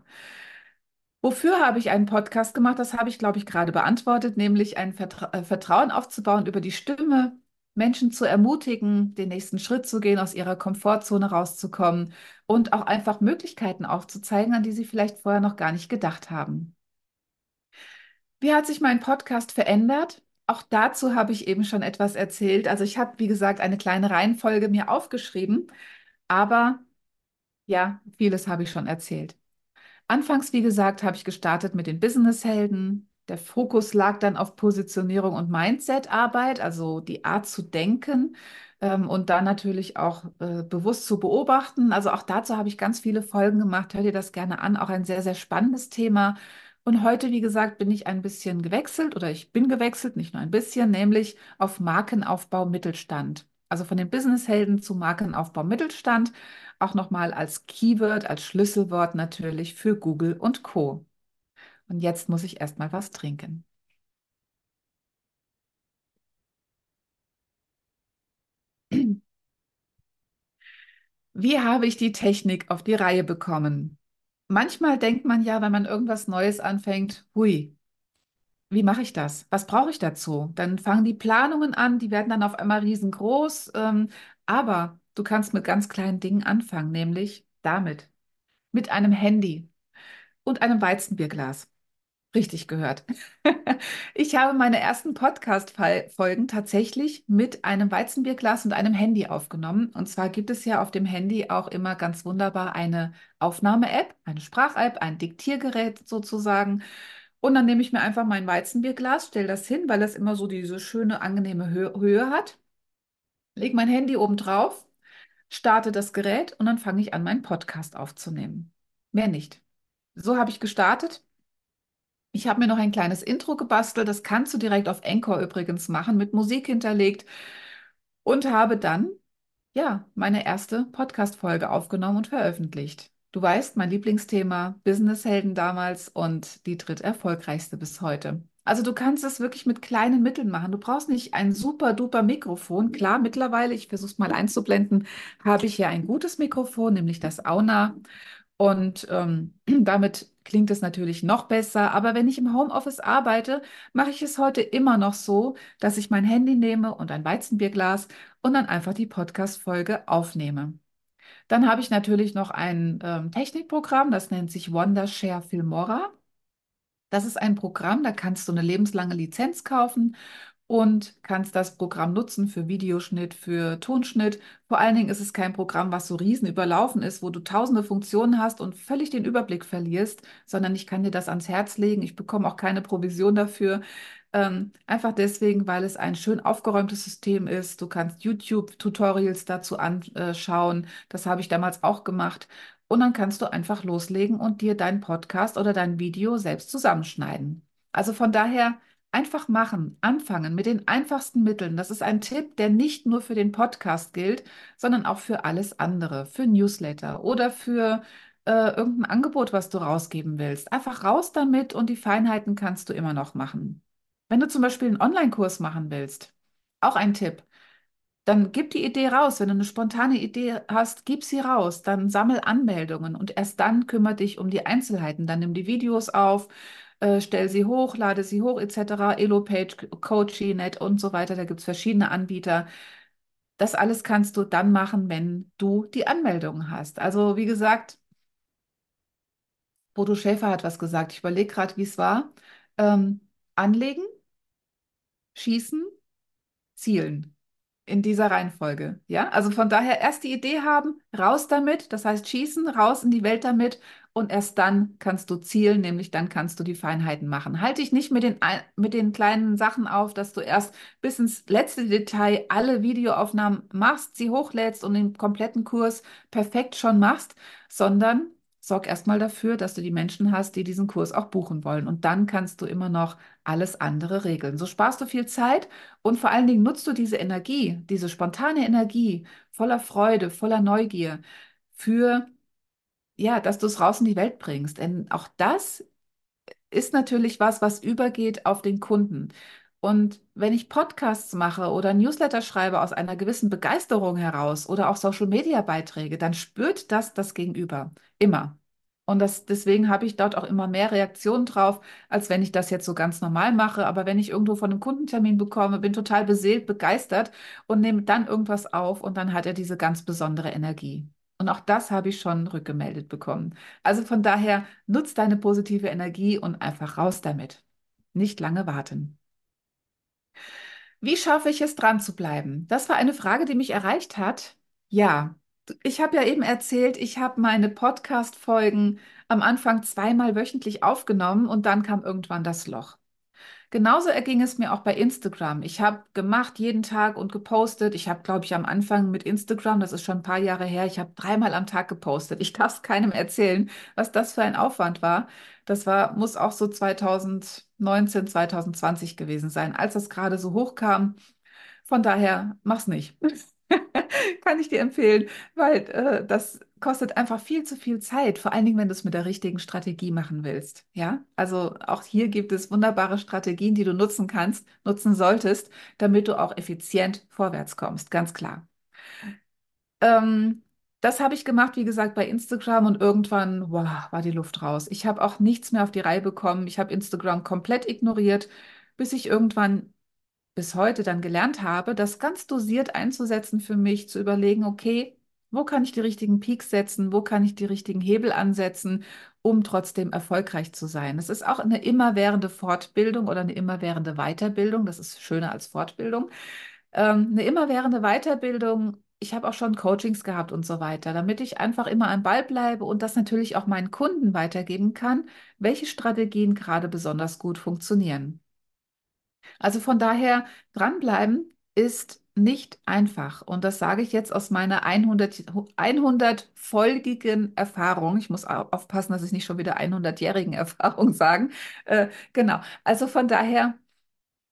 Wofür habe ich einen Podcast gemacht? Das habe ich, glaube ich, gerade beantwortet, nämlich ein Vertra äh, Vertrauen aufzubauen über die Stimme, Menschen zu ermutigen, den nächsten Schritt zu gehen, aus ihrer Komfortzone rauszukommen und auch einfach Möglichkeiten aufzuzeigen, an die sie vielleicht vorher noch gar nicht gedacht haben. Wie hat sich mein Podcast verändert? Auch dazu habe ich eben schon etwas erzählt. Also ich habe, wie gesagt, eine kleine Reihenfolge mir aufgeschrieben, aber ja, vieles habe ich schon erzählt. Anfangs, wie gesagt, habe ich gestartet mit den Businesshelden. Der Fokus lag dann auf Positionierung und Mindset-Arbeit, also die Art zu denken. ähm, und dann natürlich auch äh, bewusst zu beobachten. Also auch dazu habe ich ganz viele Folgen gemacht. Hör dir das gerne an. Auch ein sehr, sehr spannendes Thema. Und heute, wie gesagt, bin ich ein bisschen gewechselt oder ich bin gewechselt, nicht nur ein bisschen, nämlich auf Markenaufbau Mittelstand. Also von den Businesshelden zu Markenaufbau Mittelstand, auch nochmal als Keyword, als Schlüsselwort natürlich für Google und Co. Und jetzt muss ich erstmal was trinken. Wie habe ich die Technik auf die Reihe bekommen? Manchmal denkt man ja, wenn man irgendwas Neues anfängt, hui, wie mache ich das? Was brauche ich dazu? Dann fangen die Planungen an, die werden dann auf einmal riesengroß. Ähm, aber du kannst mit ganz kleinen Dingen anfangen, nämlich damit, mit einem Handy und einem Weizenbierglas. Richtig gehört. Ich habe meine ersten Podcast-Folgen tatsächlich mit einem Weizenbierglas und einem Handy aufgenommen. Und zwar gibt es ja auf dem Handy auch immer ganz wunderbar eine Aufnahme-App, eine Sprach-App, ein Diktiergerät sozusagen. Und dann nehme ich mir einfach mein Weizenbierglas, stelle das hin, weil das immer so diese schöne, angenehme Hö Höhe hat, lege mein Handy oben drauf, starte das Gerät und dann fange ich an, meinen Podcast aufzunehmen. Mehr nicht. So habe ich gestartet. Ich habe mir noch ein kleines Intro gebastelt. Das kannst du direkt auf Anchor übrigens machen, mit Musik hinterlegt. Und habe dann, ja, meine erste Podcast-Folge aufgenommen und veröffentlicht. Du weißt, mein Lieblingsthema, Businesshelden damals und die dritterfolgreichste bis heute. Also du kannst es wirklich mit kleinen Mitteln machen. Du brauchst nicht ein super duper Mikrofon. Klar, mittlerweile, ich versuche es mal einzublenden, habe ich hier ein gutes Mikrofon, nämlich das Auna. Und ähm, damit klingt es natürlich noch besser. Aber wenn ich im Homeoffice arbeite, mache ich es heute immer noch so, dass ich mein Handy nehme und ein Weizenbierglas und dann einfach die Podcast-Folge aufnehme. Dann habe ich natürlich noch ein ähm, Technikprogramm, das nennt sich Wondershare Filmora. Das ist ein Programm, da kannst du eine lebenslange Lizenz kaufen und kannst das Programm nutzen für Videoschnitt, für Tonschnitt. Vor allen Dingen ist es kein Programm, was so riesen überlaufen ist, wo du tausende Funktionen hast und völlig den Überblick verlierst, sondern ich kann dir das ans Herz legen. Ich bekomme auch keine Provision dafür. Ähm, einfach deswegen, weil es ein schön aufgeräumtes System ist. Du kannst YouTube-Tutorials dazu anschauen. Das habe ich damals auch gemacht. Und dann kannst du einfach loslegen und dir deinen Podcast oder dein Video selbst zusammenschneiden. Also von daher Einfach machen, anfangen mit den einfachsten Mitteln. Das ist ein Tipp, der nicht nur für den Podcast gilt, sondern auch für alles andere, für Newsletter oder für äh, irgendein Angebot, was du rausgeben willst. Einfach raus damit und die Feinheiten kannst du immer noch machen. Wenn du zum Beispiel einen Online-Kurs machen willst, auch ein Tipp, dann gib die Idee raus. Wenn du eine spontane Idee hast, gib sie raus. Dann sammel Anmeldungen und erst dann kümmere dich um die Einzelheiten. Dann nimm die Videos auf äh, stell sie hoch, lade sie hoch, etc. Elopage, Coachy.net und so weiter. Da gibt es verschiedene Anbieter. Das alles kannst du dann machen, wenn du die Anmeldung hast. Also wie gesagt, Bodo Schäfer hat was gesagt. Ich überlege gerade, wie es war. Ähm, anlegen, schießen, zielen in dieser Reihenfolge. Ja, also von daher erst die Idee haben, raus damit, das heißt schießen, raus in die Welt damit und erst dann kannst du zielen, nämlich dann kannst du die Feinheiten machen. Halte dich nicht mit den, mit den kleinen Sachen auf, dass du erst bis ins letzte Detail alle Videoaufnahmen machst, sie hochlädst und den kompletten Kurs perfekt schon machst, sondern sorg erstmal dafür, dass du die Menschen hast, die diesen Kurs auch buchen wollen. Und dann kannst du immer noch alles andere regeln. So sparst du viel Zeit und vor allen Dingen nutzt du diese Energie, diese spontane Energie voller Freude, voller Neugier für, ja, dass du es raus in die Welt bringst. Denn auch das ist natürlich was, was übergeht auf den Kunden. Und wenn ich Podcasts mache oder Newsletter schreibe aus einer gewissen Begeisterung heraus oder auch Social-Media-Beiträge, dann spürt das das Gegenüber immer. Und das, deswegen habe ich dort auch immer mehr Reaktionen drauf, als wenn ich das jetzt so ganz normal mache. Aber wenn ich irgendwo von einem Kundentermin bekomme, bin total beseelt, begeistert und nehme dann irgendwas auf und dann hat er diese ganz besondere Energie. Und auch das habe ich schon rückgemeldet bekommen. Also von daher nutz deine positive Energie und einfach raus damit. Nicht lange warten. Wie schaffe ich es, dran zu bleiben? Das war eine Frage, die mich erreicht hat. Ja, ich habe ja eben erzählt, ich habe meine Podcast-Folgen am Anfang zweimal wöchentlich aufgenommen und dann kam irgendwann das Loch. Genauso erging es mir auch bei Instagram. Ich habe gemacht jeden Tag und gepostet. Ich habe, glaube ich, am Anfang mit Instagram, das ist schon ein paar Jahre her, ich habe dreimal am Tag gepostet. Ich darf es keinem erzählen, was das für ein Aufwand war. Das war, muss auch so 2019, 2020 gewesen sein, als das gerade so hochkam. Von daher, mach's nicht. Kann ich dir empfehlen, weil äh, das kostet einfach viel zu viel Zeit, vor allen Dingen, wenn du es mit der richtigen Strategie machen willst. Ja, also auch hier gibt es wunderbare Strategien, die du nutzen kannst, nutzen solltest, damit du auch effizient vorwärts kommst, ganz klar. Ähm, das habe ich gemacht, wie gesagt, bei Instagram und irgendwann, wow, war die Luft raus. Ich habe auch nichts mehr auf die Reihe bekommen. Ich habe Instagram komplett ignoriert, bis ich irgendwann bis heute dann gelernt habe, das ganz dosiert einzusetzen für mich, zu überlegen, okay, wo kann ich die richtigen Peaks setzen, wo kann ich die richtigen Hebel ansetzen, um trotzdem erfolgreich zu sein. Es ist auch eine immerwährende Fortbildung oder eine immerwährende Weiterbildung, das ist schöner als Fortbildung. Ähm, eine immerwährende Weiterbildung, ich habe auch schon Coachings gehabt und so weiter, damit ich einfach immer am Ball bleibe und das natürlich auch meinen Kunden weitergeben kann, welche Strategien gerade besonders gut funktionieren. Also von daher, dranbleiben ist nicht einfach. Und das sage ich jetzt aus meiner 100, 100-folgigen Erfahrung. Ich muss aufpassen, dass ich nicht schon wieder 100-jährigen Erfahrung sagen. Äh, genau. Also von daher,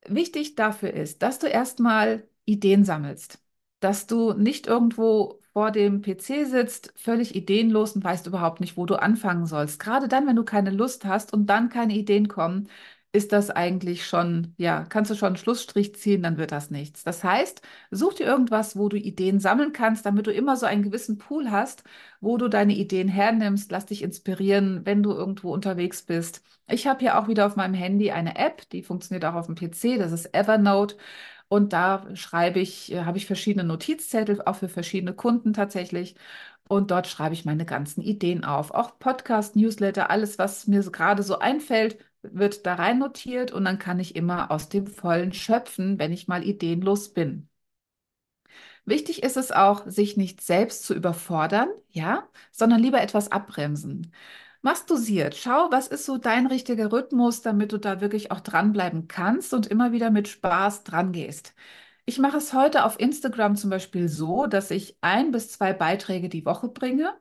wichtig dafür ist, dass du erstmal Ideen sammelst. Dass du nicht irgendwo vor dem PC sitzt, völlig ideenlos und weißt überhaupt nicht, wo du anfangen sollst. Gerade dann, wenn du keine Lust hast und dann keine Ideen kommen, ist das eigentlich schon, ja, kannst du schon einen Schlussstrich ziehen, dann wird das nichts. Das heißt, such dir irgendwas, wo du Ideen sammeln kannst, damit du immer so einen gewissen Pool hast, wo du deine Ideen hernimmst. Lass dich inspirieren, wenn du irgendwo unterwegs bist. Ich habe hier auch wieder auf meinem Handy eine App, die funktioniert auch auf dem PC, das ist Evernote. Und da schreibe ich, äh, habe ich verschiedene Notizzettel, auch für verschiedene Kunden tatsächlich. Und dort schreibe ich meine ganzen Ideen auf. Auch Podcast, Newsletter, alles, was mir gerade so einfällt, wird da rein notiert und dann kann ich immer aus dem Vollen schöpfen, wenn ich mal ideenlos bin. Wichtig ist es auch, sich nicht selbst zu überfordern, ja, sondern lieber etwas abbremsen. Mach's dosiert. Schau, was ist so dein richtiger Rhythmus, damit du da wirklich auch dranbleiben kannst und immer wieder mit Spaß dran gehst. Ich mache es heute auf Instagram zum Beispiel so, dass ich ein bis zwei Beiträge die Woche bringe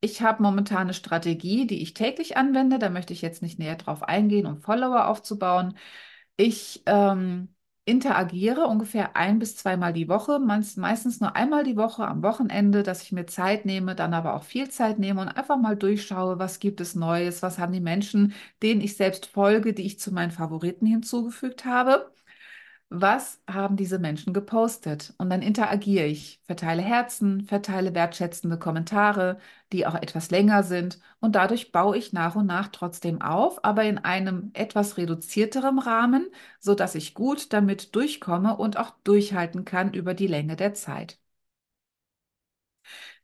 ich habe momentan eine Strategie, die ich täglich anwende. Da möchte ich jetzt nicht näher drauf eingehen, um Follower aufzubauen. Ich ähm, interagiere ungefähr ein bis zweimal die Woche, meistens nur einmal die Woche am Wochenende, dass ich mir Zeit nehme, dann aber auch viel Zeit nehme und einfach mal durchschaue, was gibt es Neues, was haben die Menschen, denen ich selbst folge, die ich zu meinen Favoriten hinzugefügt habe was haben diese Menschen gepostet? Und dann interagiere ich, verteile Herzen, verteile wertschätzende Kommentare, die auch etwas länger sind. Und dadurch baue ich nach und nach trotzdem auf, aber in einem etwas reduzierteren Rahmen, sodass ich gut damit durchkomme und auch durchhalten kann über die Länge der Zeit.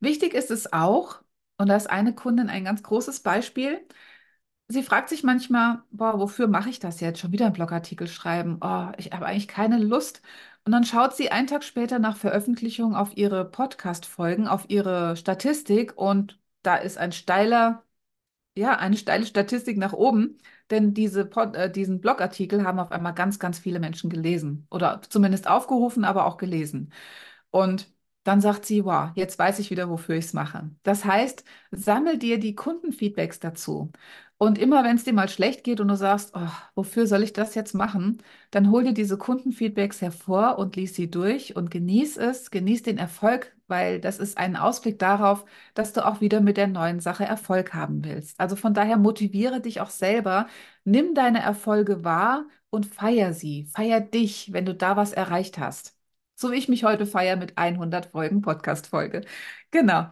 Wichtig ist es auch, und da ist eine Kundin ein ganz großes Beispiel, Sie fragt sich manchmal, boah, wofür mache ich das jetzt? Schon wieder einen Blogartikel schreiben. Oh, ich habe eigentlich keine Lust. Und dann schaut sie einen Tag später nach Veröffentlichung auf ihre Podcast-Folgen, auf ihre Statistik und da ist ein steiler, ja, eine steile Statistik nach oben, denn diese Pod, äh, diesen Blogartikel haben auf einmal ganz, ganz viele Menschen gelesen oder zumindest aufgerufen, aber auch gelesen. Und dann sagt sie, wow, jetzt weiß ich wieder, wofür ich es mache. Das heißt, sammel dir die Kundenfeedbacks dazu. Und immer wenn es dir mal schlecht geht und du sagst, oh, wofür soll ich das jetzt machen, dann hol dir diese Kundenfeedbacks hervor und lies sie durch und genieß es, genieß den Erfolg, weil das ist ein Ausblick darauf, dass du auch wieder mit der neuen Sache Erfolg haben willst. Also von daher motiviere dich auch selber, nimm deine Erfolge wahr und feier sie, feier dich, wenn du da was erreicht hast. So wie ich mich heute feiere mit 100 Folgen Podcast-Folge. Genau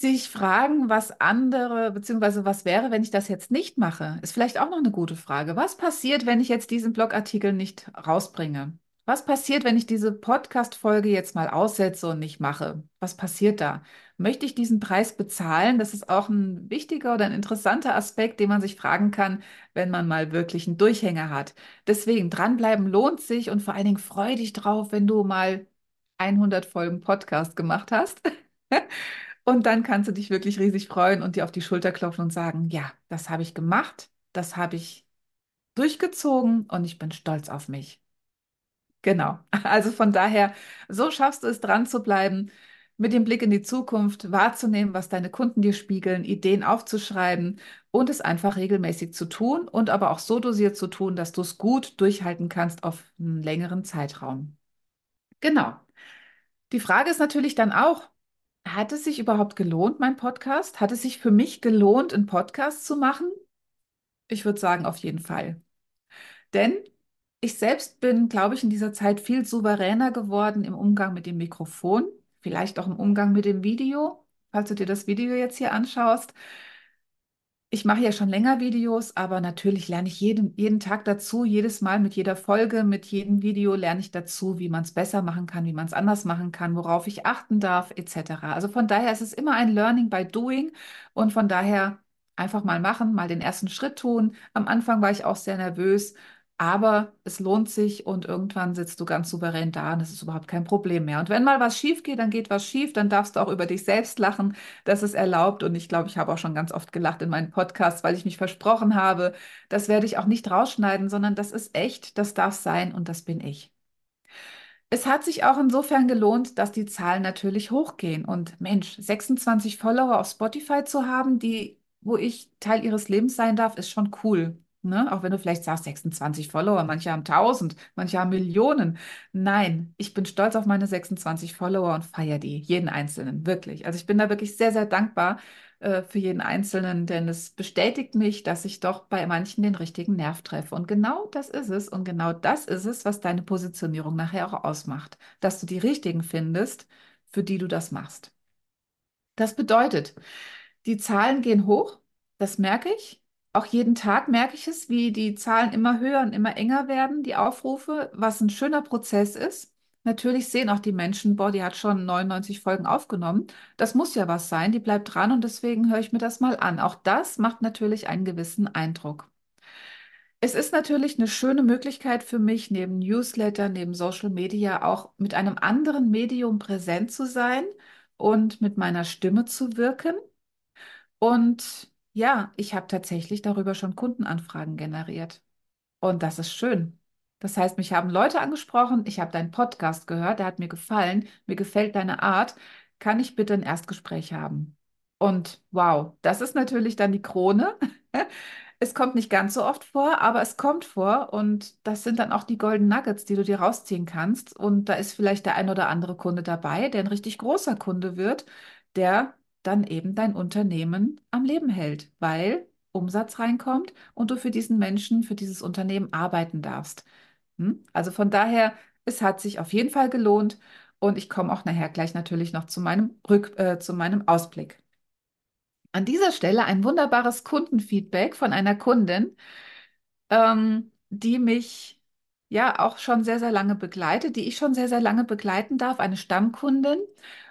sich fragen, was andere, beziehungsweise was wäre, wenn ich das jetzt nicht mache, ist vielleicht auch noch eine gute Frage. Was passiert, wenn ich jetzt diesen Blogartikel nicht rausbringe? Was passiert, wenn ich diese Podcast-Folge jetzt mal aussetze und nicht mache? Was passiert da? Möchte ich diesen Preis bezahlen? Das ist auch ein wichtiger oder ein interessanter Aspekt, den man sich fragen kann, wenn man mal wirklich einen Durchhänger hat. Deswegen dranbleiben lohnt sich und vor allen Dingen freu dich drauf, wenn du mal 100 Folgen Podcast gemacht hast. Und dann kannst du dich wirklich riesig freuen und dir auf die Schulter klopfen und sagen, ja, das habe ich gemacht, das habe ich durchgezogen und ich bin stolz auf mich. Genau. Also von daher, so schaffst du es dran zu bleiben, mit dem Blick in die Zukunft wahrzunehmen, was deine Kunden dir spiegeln, Ideen aufzuschreiben und es einfach regelmäßig zu tun und aber auch so dosiert zu tun, dass du es gut durchhalten kannst auf einen längeren Zeitraum. Genau. Die Frage ist natürlich dann auch, hat es sich überhaupt gelohnt, mein Podcast? Hat es sich für mich gelohnt, einen Podcast zu machen? Ich würde sagen, auf jeden Fall. Denn ich selbst bin, glaube ich, in dieser Zeit viel souveräner geworden im Umgang mit dem Mikrofon, vielleicht auch im Umgang mit dem Video, falls du dir das Video jetzt hier anschaust. Ich mache ja schon länger Videos, aber natürlich lerne ich jeden, jeden Tag dazu, jedes Mal mit jeder Folge, mit jedem Video lerne ich dazu, wie man es besser machen kann, wie man es anders machen kann, worauf ich achten darf, etc. Also von daher ist es immer ein Learning by Doing und von daher einfach mal machen, mal den ersten Schritt tun. Am Anfang war ich auch sehr nervös aber es lohnt sich und irgendwann sitzt du ganz souverän da und es ist überhaupt kein Problem mehr. Und wenn mal was schief geht, dann geht was schief, dann darfst du auch über dich selbst lachen. Das ist erlaubt. Und ich glaube, ich habe auch schon ganz oft gelacht in meinen Podcasts, weil ich mich versprochen habe, das werde ich auch nicht rausschneiden, sondern das ist echt, das darf sein und das bin ich. Es hat sich auch insofern gelohnt, dass die Zahlen natürlich hochgehen. Und Mensch, 26 Follower auf Spotify zu haben, die, wo ich Teil ihres Lebens sein darf, ist schon cool. Ne? Auch wenn du vielleicht sagst, 26 Follower, manche haben 1000, manche haben Millionen. Nein, ich bin stolz auf meine 26 Follower und feiere die, jeden Einzelnen, wirklich. Also ich bin da wirklich sehr, sehr dankbar äh, für jeden Einzelnen, denn es bestätigt mich, dass ich doch bei manchen den richtigen Nerv treffe. Und genau das ist es. Und genau das ist es, was deine Positionierung nachher auch ausmacht. Dass du die richtigen findest, für die du das machst. Das bedeutet, die Zahlen gehen hoch, das merke ich auch jeden Tag merke ich es, wie die Zahlen immer höher und immer enger werden, die Aufrufe, was ein schöner Prozess ist. Natürlich sehen auch die Menschen, boah, die hat schon 99 Folgen aufgenommen. Das muss ja was sein, die bleibt dran und deswegen höre ich mir das mal an. Auch das macht natürlich einen gewissen Eindruck. Es ist natürlich eine schöne Möglichkeit für mich, neben Newsletter, neben Social Media auch mit einem anderen Medium präsent zu sein und mit meiner Stimme zu wirken. Und ja, ich habe tatsächlich darüber schon Kundenanfragen generiert. Und das ist schön. Das heißt, mich haben Leute angesprochen, ich habe deinen Podcast gehört, der hat mir gefallen, mir gefällt deine Art. Kann ich bitte ein Erstgespräch haben? Und wow, das ist natürlich dann die Krone. Es kommt nicht ganz so oft vor, aber es kommt vor und das sind dann auch die Golden Nuggets, die du dir rausziehen kannst. Und da ist vielleicht der ein oder andere Kunde dabei, der ein richtig großer Kunde wird, der dann eben dein Unternehmen am Leben hält, weil Umsatz reinkommt und du für diesen Menschen, für dieses Unternehmen arbeiten darfst. Hm? Also von daher, es hat sich auf jeden Fall gelohnt und ich komme auch nachher gleich natürlich noch zu meinem Rück, äh, zu meinem Ausblick. An dieser Stelle ein wunderbares Kundenfeedback von einer Kundin, ähm, die mich ja auch schon sehr, sehr lange begleitet, die ich schon sehr, sehr lange begleiten darf, eine Stammkundin.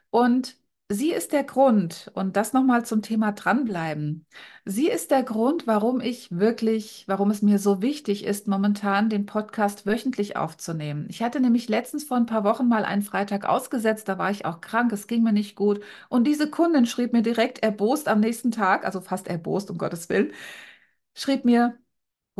Und Sie ist der Grund, und das nochmal zum Thema dranbleiben. Sie ist der Grund, warum ich wirklich, warum es mir so wichtig ist, momentan den Podcast wöchentlich aufzunehmen. Ich hatte nämlich letztens vor ein paar Wochen mal einen Freitag ausgesetzt, da war ich auch krank, es ging mir nicht gut. Und diese Kundin schrieb mir direkt erbost am nächsten Tag, also fast erbost, um Gottes Willen, schrieb mir,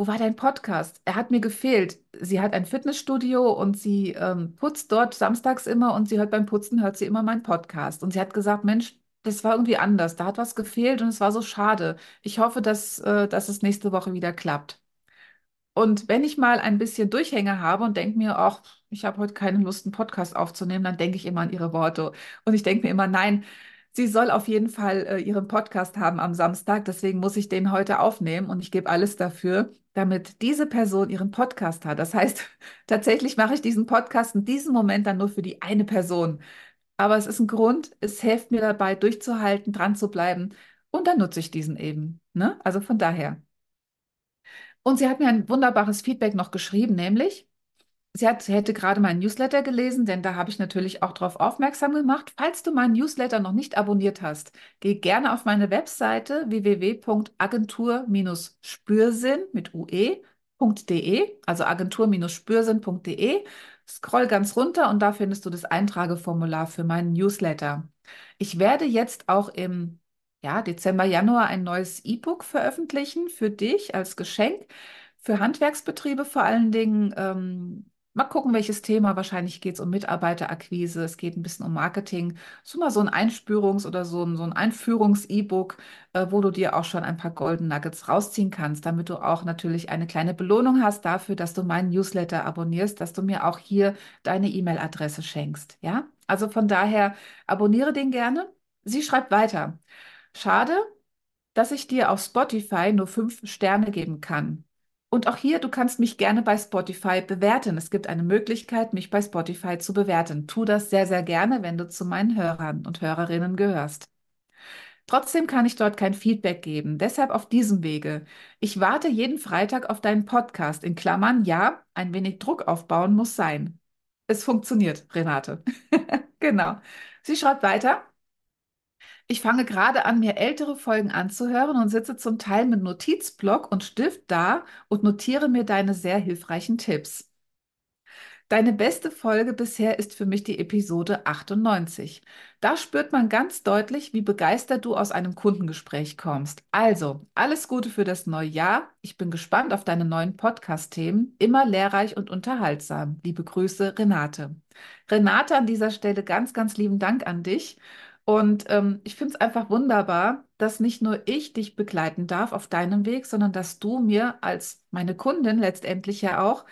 wo war dein Podcast? Er hat mir gefehlt. Sie hat ein Fitnessstudio und sie ähm, putzt dort samstags immer und sie hört beim Putzen, hört sie immer meinen Podcast. Und sie hat gesagt, Mensch, das war irgendwie anders. Da hat was gefehlt und es war so schade. Ich hoffe, dass, äh, dass es nächste Woche wieder klappt. Und wenn ich mal ein bisschen Durchhänger habe und denke mir, ach, ich habe heute keine Lust, einen Podcast aufzunehmen, dann denke ich immer an ihre Worte. Und ich denke mir immer, nein, Sie soll auf jeden Fall äh, ihren Podcast haben am Samstag, deswegen muss ich den heute aufnehmen und ich gebe alles dafür, damit diese Person ihren Podcast hat. Das heißt, tatsächlich mache ich diesen Podcast in diesem Moment dann nur für die eine Person. Aber es ist ein Grund, es hilft mir dabei, durchzuhalten, dran zu bleiben und dann nutze ich diesen eben. Ne? Also von daher. Und sie hat mir ein wunderbares Feedback noch geschrieben, nämlich, Sie, hat, hätte gerade meinen Newsletter gelesen, denn da habe ich natürlich auch darauf aufmerksam gemacht. Falls du meinen Newsletter noch nicht abonniert hast, geh gerne auf meine Webseite www.agentur-spürsinn mit ue.de, also agentur-spürsinn.de. Scroll ganz runter und da findest du das Eintrageformular für meinen Newsletter. Ich werde jetzt auch im ja, Dezember, Januar ein neues E-Book veröffentlichen für dich als Geschenk für Handwerksbetriebe vor allen Dingen. Ähm, mal gucken, welches Thema. Wahrscheinlich geht es um Mitarbeiterakquise, es geht ein bisschen um Marketing. So mal so ein Einspürungs- oder so ein, so ein Einführungs-E-Book, äh, wo du dir auch schon ein paar Golden Nuggets rausziehen kannst, damit du auch natürlich eine kleine Belohnung hast dafür, dass du meinen Newsletter abonnierst, dass du mir auch hier deine E-Mail-Adresse schenkst. Ja, also von daher abonniere den gerne. Sie schreibt weiter. Schade, dass ich dir auf Spotify nur fünf Sterne geben kann. Und auch hier, du kannst mich gerne bei Spotify bewerten. Es gibt eine Möglichkeit, mich bei Spotify zu bewerten. Tu das sehr, sehr gerne, wenn du zu meinen Hörern und Hörerinnen gehörst. Trotzdem kann ich dort kein Feedback geben. Deshalb auf diesem Wege. Ich warte jeden Freitag auf deinen Podcast. In Klammern, ja, ein wenig Druck aufbauen muss sein. Es funktioniert, Renate. Genau. Sie schreibt weiter. Ich fange gerade an, mir ältere Folgen anzuhören und sitze zum Teil mit Notizblock und Stift da und notiere mir deine sehr hilfreichen Tipps. Deine beste Folge bisher ist für mich die Episode 98. Da spürt man ganz deutlich, wie begeistert du aus einem Kundengespräch kommst. Also, alles Gute für das neue Jahr. Ich bin gespannt auf deine neuen Podcast-Themen. Immer lehrreich und unterhaltsam. Liebe Grüße, Renate. Renate, an dieser Stelle ganz, ganz lieben Dank an dich. Und ähm, ich finde es einfach wunderbar, dass nicht nur ich dich begleiten darf auf deinem Weg, sondern dass du mir als meine Kundin letztendlich ja auch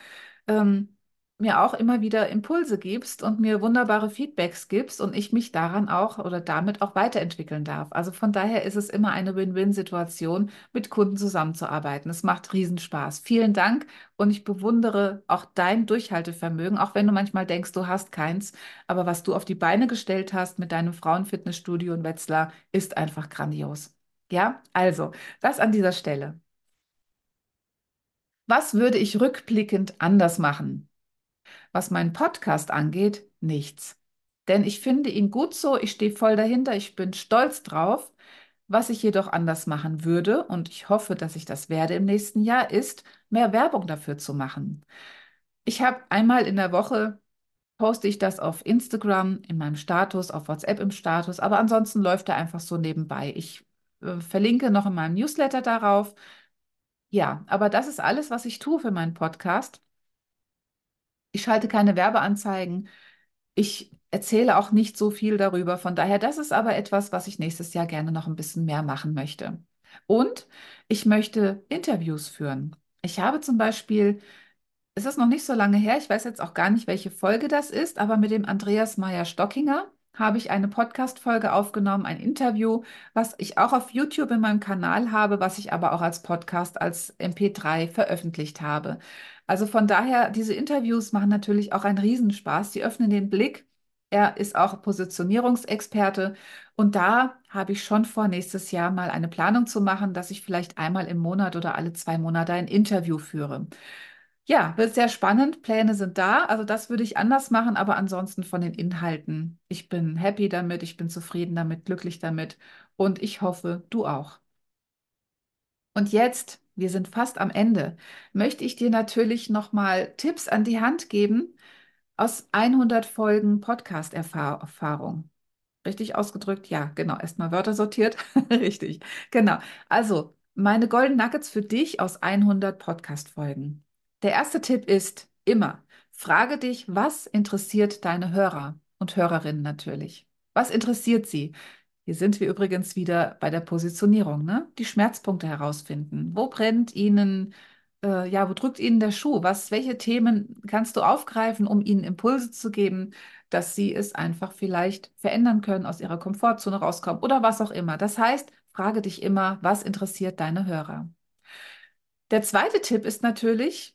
ähm, mir auch immer wieder Impulse gibst und mir wunderbare Feedbacks gibst und ich mich daran auch oder damit auch weiterentwickeln darf. Also von daher ist es immer eine Win-Win-Situation, mit Kunden zusammenzuarbeiten. Es macht Riesenspaß. Vielen Dank und ich bewundere auch dein Durchhaltevermögen, auch wenn du manchmal denkst, du hast keins. Aber was du auf die Beine gestellt hast mit deinem Frauenfitnessstudio in Wetzlar, ist einfach grandios. Ja, also das an dieser Stelle. Was würde ich rückblickend anders machen? Was meinen Podcast angeht, nichts. Denn ich finde ihn gut so, ich stehe voll dahinter, ich bin stolz drauf. Was ich jedoch anders machen würde, und ich hoffe, dass ich das werde im nächsten Jahr, ist, mehr Werbung dafür zu machen. Ich habe einmal in der Woche poste ich das auf Instagram in meinem Status, auf WhatsApp im Status, aber ansonsten läuft er einfach so nebenbei. Ich äh, verlinke noch in meinem Newsletter darauf. Ja, aber das ist alles, was ich tue für meinen Podcast. Ich schalte keine Werbeanzeigen. Ich erzähle auch nicht so viel darüber. Von daher, das ist aber etwas, was ich nächstes Jahr gerne noch ein bisschen mehr machen möchte. Und ich möchte Interviews führen. Ich habe zum Beispiel, es ist noch nicht so lange her, ich weiß jetzt auch gar nicht, welche Folge das ist, aber mit dem Andreas Meyer-Stockinger habe ich eine Podcast-Folge aufgenommen, ein Interview, was ich auch auf YouTube in meinem Kanal habe, was ich aber auch als Podcast, als MP3 veröffentlicht habe. Also von daher, diese Interviews machen natürlich auch einen Riesenspaß. Sie öffnen den Blick. Er ist auch Positionierungsexperte. Und da habe ich schon vor, nächstes Jahr mal eine Planung zu machen, dass ich vielleicht einmal im Monat oder alle zwei Monate ein Interview führe. Ja, wird sehr spannend. Pläne sind da. Also das würde ich anders machen, aber ansonsten von den Inhalten. Ich bin happy damit, ich bin zufrieden damit, glücklich damit und ich hoffe, du auch. Und jetzt, wir sind fast am Ende, möchte ich dir natürlich nochmal Tipps an die Hand geben aus 100 Folgen Podcast-Erfahrung. Richtig ausgedrückt? Ja, genau. Erstmal Wörter sortiert. Richtig. Genau. Also, meine Golden Nuggets für dich aus 100 Podcast-Folgen. Der erste Tipp ist immer, frage dich, was interessiert deine Hörer und Hörerinnen natürlich? Was interessiert sie? Hier sind wir übrigens wieder bei der Positionierung, ne? Die Schmerzpunkte herausfinden. Wo brennt Ihnen, äh, ja, wo drückt Ihnen der Schuh? Was, welche Themen kannst du aufgreifen, um ihnen Impulse zu geben, dass sie es einfach vielleicht verändern können, aus ihrer Komfortzone rauskommen oder was auch immer. Das heißt, frage dich immer, was interessiert deine Hörer? Der zweite Tipp ist natürlich,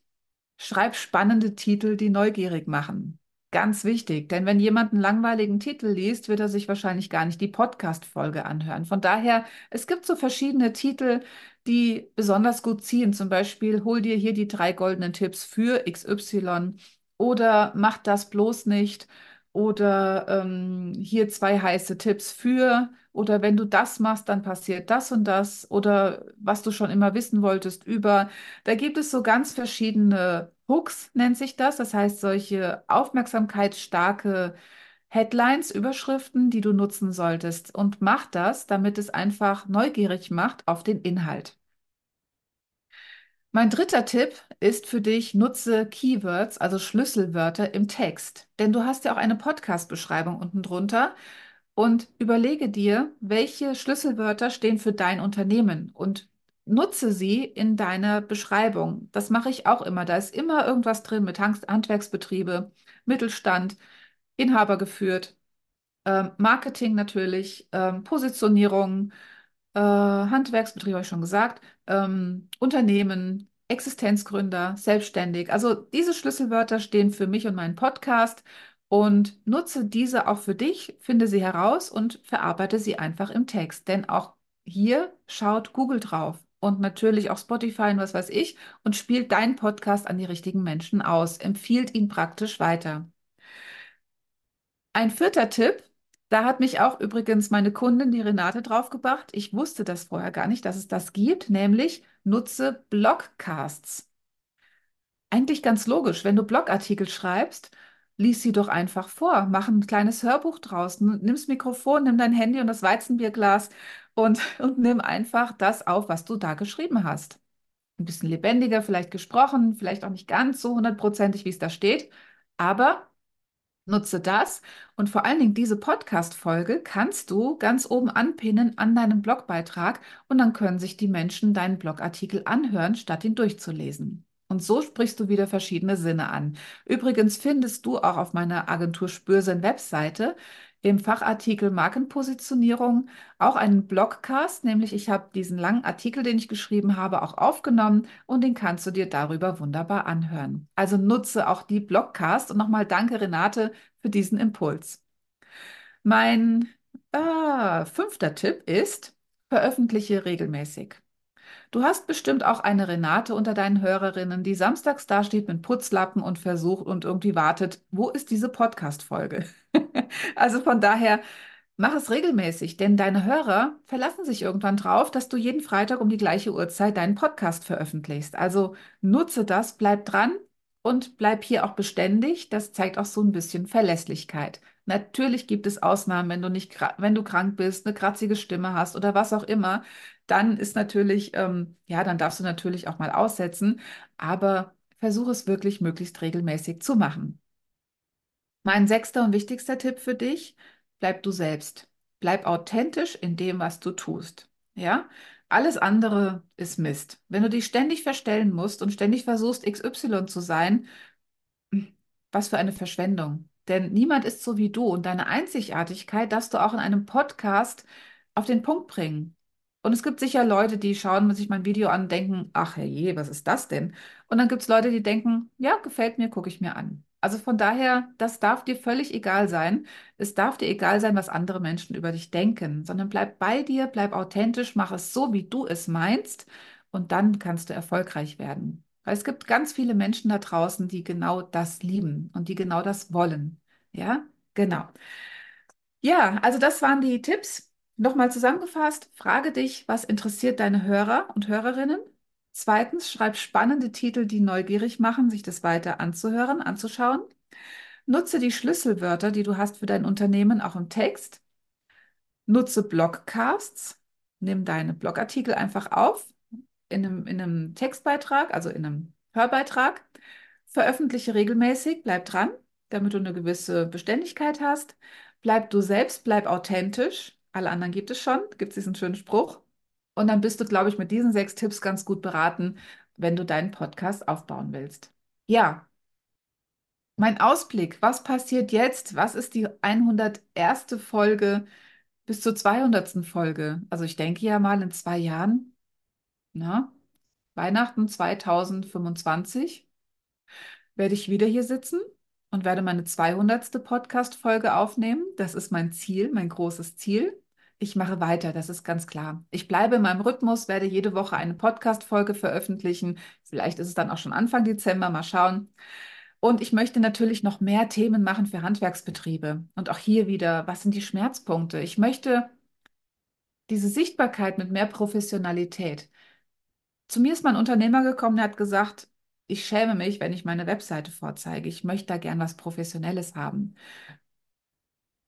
Schreib spannende Titel, die neugierig machen. Ganz wichtig, denn wenn jemand einen langweiligen Titel liest, wird er sich wahrscheinlich gar nicht die Podcast-Folge anhören. Von daher, es gibt so verschiedene Titel, die besonders gut ziehen. Zum Beispiel, hol dir hier die drei goldenen Tipps für XY oder mach das bloß nicht oder ähm, hier zwei heiße Tipps für oder wenn du das machst, dann passiert das und das oder was du schon immer wissen wolltest über. Da gibt es so ganz verschiedene Hooks, nennt sich das. Das heißt, solche aufmerksamkeitsstarke Headlines, Überschriften, die du nutzen solltest. Und mach das, damit es einfach neugierig macht auf den Inhalt. Mein dritter Tipp ist für dich, nutze Keywords, also Schlüsselwörter im Text. Denn du hast ja auch eine Podcast-Beschreibung unten drunter und überlege dir, welche Schlüsselwörter stehen für dein Unternehmen und nutze sie in deiner Beschreibung. Das mache ich auch immer. Da ist immer irgendwas drin mit Handwerksbetriebe, Mittelstand, Inhaber geführt, ähm, Marketing natürlich, ähm, Positionierung, äh, Handwerksbetrieb habe ich schon gesagt, ähm, Unternehmen, Existenzgründer, selbstständig. Also diese Schlüsselwörter stehen für mich und meinen Podcast und nutze diese auch für dich, finde sie heraus und verarbeite sie einfach im Text. Denn auch hier schaut Google drauf und natürlich auch Spotify und was weiß ich und spielt deinen Podcast an die richtigen Menschen aus, empfiehlt ihn praktisch weiter. Ein vierter Tipp, da hat mich auch übrigens meine Kundin, die Renate, draufgebracht. Ich wusste das vorher gar nicht, dass es das gibt, nämlich nutze Blogcasts. Eigentlich ganz logisch, wenn du Blogartikel schreibst, lies sie doch einfach vor, mach ein kleines Hörbuch draus, nimm's Mikrofon, nimm dein Handy und das Weizenbierglas und, und nimm einfach das auf, was du da geschrieben hast. Ein bisschen lebendiger, vielleicht gesprochen, vielleicht auch nicht ganz so hundertprozentig, wie es da steht, aber Nutze das und vor allen Dingen diese Podcast-Folge kannst du ganz oben anpinnen an deinem Blogbeitrag und dann können sich die Menschen deinen Blogartikel anhören, statt ihn durchzulesen. Und so sprichst du wieder verschiedene Sinne an. Übrigens findest du auch auf meiner Agentur Spürsen Webseite im Fachartikel Markenpositionierung auch einen Blogcast, nämlich ich habe diesen langen Artikel, den ich geschrieben habe, auch aufgenommen und den kannst du dir darüber wunderbar anhören. Also nutze auch die Blogcast und nochmal danke Renate für diesen Impuls. Mein äh, fünfter Tipp ist, veröffentliche regelmäßig. Du hast bestimmt auch eine Renate unter deinen Hörerinnen, die samstags dasteht mit Putzlappen und versucht und irgendwie wartet, wo ist diese Podcast-Folge? Also von daher, mach es regelmäßig, denn deine Hörer verlassen sich irgendwann drauf, dass du jeden Freitag um die gleiche Uhrzeit deinen Podcast veröffentlichst. Also nutze das, bleib dran und bleib hier auch beständig. Das zeigt auch so ein bisschen Verlässlichkeit. Natürlich gibt es Ausnahmen, wenn du nicht, wenn du krank bist, eine kratzige Stimme hast oder was auch immer, dann ist natürlich, ähm, ja, dann darfst du natürlich auch mal aussetzen, aber versuche es wirklich möglichst regelmäßig zu machen. Mein sechster und wichtigster Tipp für dich, bleib du selbst. Bleib authentisch in dem, was du tust. Ja? Alles andere ist Mist. Wenn du dich ständig verstellen musst und ständig versuchst, XY zu sein, was für eine Verschwendung. Denn niemand ist so wie du und deine Einzigartigkeit darfst du auch in einem Podcast auf den Punkt bringen. Und es gibt sicher Leute, die schauen sich mein Video an und denken, ach herrje, was ist das denn? Und dann gibt es Leute, die denken, ja, gefällt mir, gucke ich mir an. Also von daher, das darf dir völlig egal sein. Es darf dir egal sein, was andere Menschen über dich denken, sondern bleib bei dir, bleib authentisch, mach es so, wie du es meinst und dann kannst du erfolgreich werden. Weil es gibt ganz viele Menschen da draußen, die genau das lieben und die genau das wollen. Ja, genau. Ja, also das waren die Tipps. Nochmal zusammengefasst, frage dich, was interessiert deine Hörer und Hörerinnen? Zweitens, schreib spannende Titel, die neugierig machen, sich das weiter anzuhören, anzuschauen. Nutze die Schlüsselwörter, die du hast für dein Unternehmen, auch im Text. Nutze Blogcasts. Nimm deine Blogartikel einfach auf in einem, in einem Textbeitrag, also in einem Hörbeitrag. Veröffentliche regelmäßig, bleib dran, damit du eine gewisse Beständigkeit hast. Bleib du selbst, bleib authentisch. Alle anderen gibt es schon, gibt es diesen schönen Spruch. Und dann bist du, glaube ich, mit diesen sechs Tipps ganz gut beraten, wenn du deinen Podcast aufbauen willst. Ja, mein Ausblick, was passiert jetzt? Was ist die 101. Folge bis zur 200. Folge? Also ich denke ja mal in zwei Jahren, na, Weihnachten 2025, werde ich wieder hier sitzen und werde meine 200. Podcast-Folge aufnehmen. Das ist mein Ziel, mein großes Ziel. Ich mache weiter, das ist ganz klar. Ich bleibe in meinem Rhythmus, werde jede Woche eine Podcast-Folge veröffentlichen. Vielleicht ist es dann auch schon Anfang Dezember, mal schauen. Und ich möchte natürlich noch mehr Themen machen für Handwerksbetriebe. Und auch hier wieder, was sind die Schmerzpunkte? Ich möchte diese Sichtbarkeit mit mehr Professionalität. Zu mir ist mein Unternehmer gekommen, der hat gesagt, ich schäme mich, wenn ich meine Webseite vorzeige. Ich möchte da gern was Professionelles haben.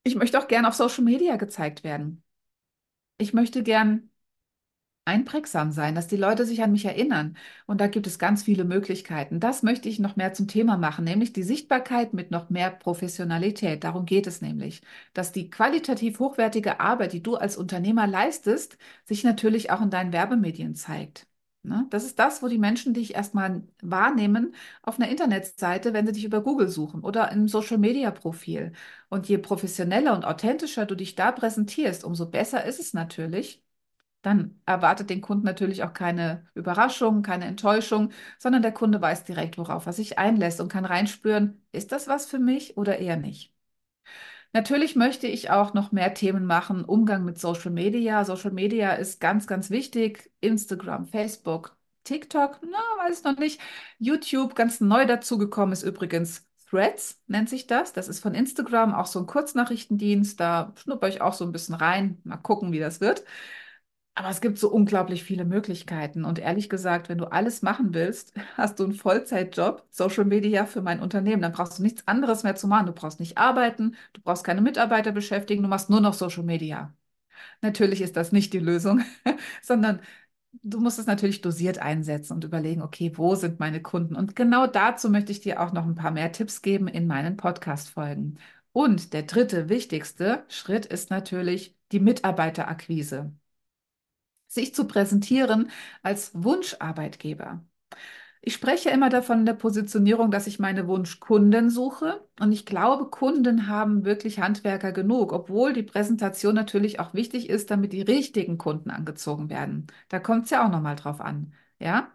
Ich möchte auch gern auf Social Media gezeigt werden ich möchte gern einprägsam sein, dass die Leute sich an mich erinnern. Und da gibt es ganz viele Möglichkeiten. Das möchte ich noch mehr zum Thema machen, nämlich die Sichtbarkeit mit noch mehr Professionalität. Darum geht es nämlich, dass die qualitativ hochwertige Arbeit, die du als Unternehmer leistest, sich natürlich auch in deinen Werbemedien zeigt. Ne? Das ist das, wo die Menschen dich erstmal wahrnehmen auf einer Internetseite, wenn sie dich über Google suchen oder im Social-Media-Profil. Und je professioneller und authentischer du dich da präsentierst, umso besser ist es natürlich dann erwartet den Kunden natürlich auch keine Überraschung, keine Enttäuschung, sondern der Kunde weiß direkt, worauf er sich einlässt und kann reinspüren, ist das was für mich oder eher nicht. Natürlich möchte ich auch noch mehr Themen machen, Umgang mit Social Media. Social Media ist ganz, ganz wichtig. Instagram, Facebook, TikTok, na, weiß noch nicht. YouTube, ganz neu dazugekommen ist übrigens Threads, nennt sich das. Das ist von Instagram auch so ein Kurznachrichtendienst. Da schnupper ich auch so ein bisschen rein. Mal gucken, wie das wird. Aber es gibt so unglaublich viele Möglichkeiten. Und ehrlich gesagt, wenn du alles machen willst, hast du einen Vollzeitjob, Social Media für mein Unternehmen. Dann brauchst du nichts anderes mehr zu machen. Du brauchst nicht arbeiten, du brauchst keine Mitarbeiter beschäftigen, du machst nur noch Social Media. Natürlich ist das nicht die Lösung, sondern du musst es natürlich dosiert einsetzen und überlegen, okay, wo sind meine Kunden? Und genau dazu möchte ich dir auch noch ein paar mehr Tipps geben in meinen Podcast-Folgen. Und der dritte wichtigste Schritt ist natürlich die Mitarbeiterakquise sich zu präsentieren als Wunscharbeitgeber. Ich spreche immer davon in der Positionierung, dass ich meine Wunschkunden suche. Und ich glaube, Kunden haben wirklich Handwerker genug, obwohl die Präsentation natürlich auch wichtig ist, damit die richtigen Kunden angezogen werden. Da kommt es ja auch nochmal drauf an. Ja.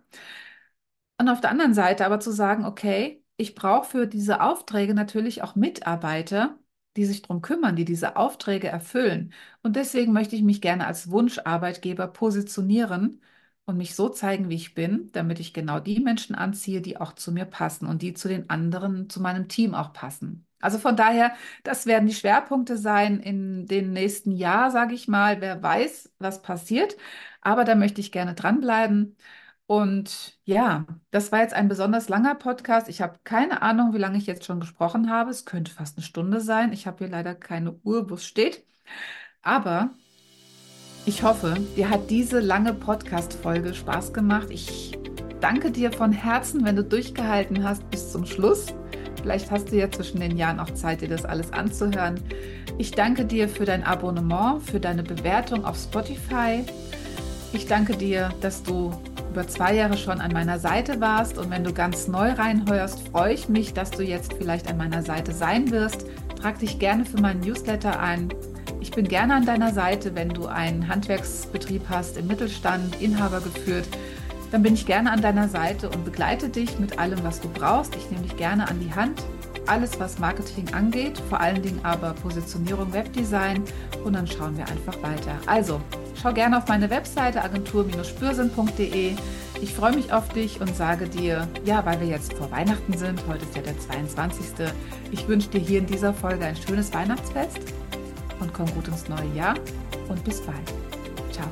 Und auf der anderen Seite aber zu sagen, okay, ich brauche für diese Aufträge natürlich auch Mitarbeiter, die sich darum kümmern, die diese Aufträge erfüllen. Und deswegen möchte ich mich gerne als Wunscharbeitgeber positionieren und mich so zeigen, wie ich bin, damit ich genau die Menschen anziehe, die auch zu mir passen und die zu den anderen, zu meinem Team auch passen. Also von daher, das werden die Schwerpunkte sein in den nächsten Jahr, sage ich mal. Wer weiß, was passiert. Aber da möchte ich gerne dranbleiben. Und ja, das war jetzt ein besonders langer Podcast. Ich habe keine Ahnung, wie lange ich jetzt schon gesprochen habe. Es könnte fast eine Stunde sein. Ich habe hier leider keine Uhr, wo es steht. Aber ich hoffe, dir hat diese lange Podcast-Folge Spaß gemacht. Ich danke dir von Herzen, wenn du durchgehalten hast bis zum Schluss. Vielleicht hast du ja zwischen den Jahren auch Zeit, dir das alles anzuhören. Ich danke dir für dein Abonnement, für deine Bewertung auf Spotify. Ich danke dir, dass du über zwei Jahre schon an meiner Seite warst und wenn du ganz neu reinhörst, freue ich mich, dass du jetzt vielleicht an meiner Seite sein wirst. Trag dich gerne für meinen Newsletter ein. Ich bin gerne an deiner Seite, wenn du einen Handwerksbetrieb hast im Mittelstand, Inhaber geführt. Dann bin ich gerne an deiner Seite und begleite dich mit allem, was du brauchst. Ich nehme dich gerne an die Hand. Alles, was Marketing angeht, vor allen Dingen aber Positionierung, Webdesign und dann schauen wir einfach weiter. Also, Schau gerne auf meine Webseite agentur-spürsinn.de. Ich freue mich auf dich und sage dir, ja, weil wir jetzt vor Weihnachten sind, heute ist ja der 22. Ich wünsche dir hier in dieser Folge ein schönes Weihnachtsfest und komm gut ins neue Jahr und bis bald. Ciao.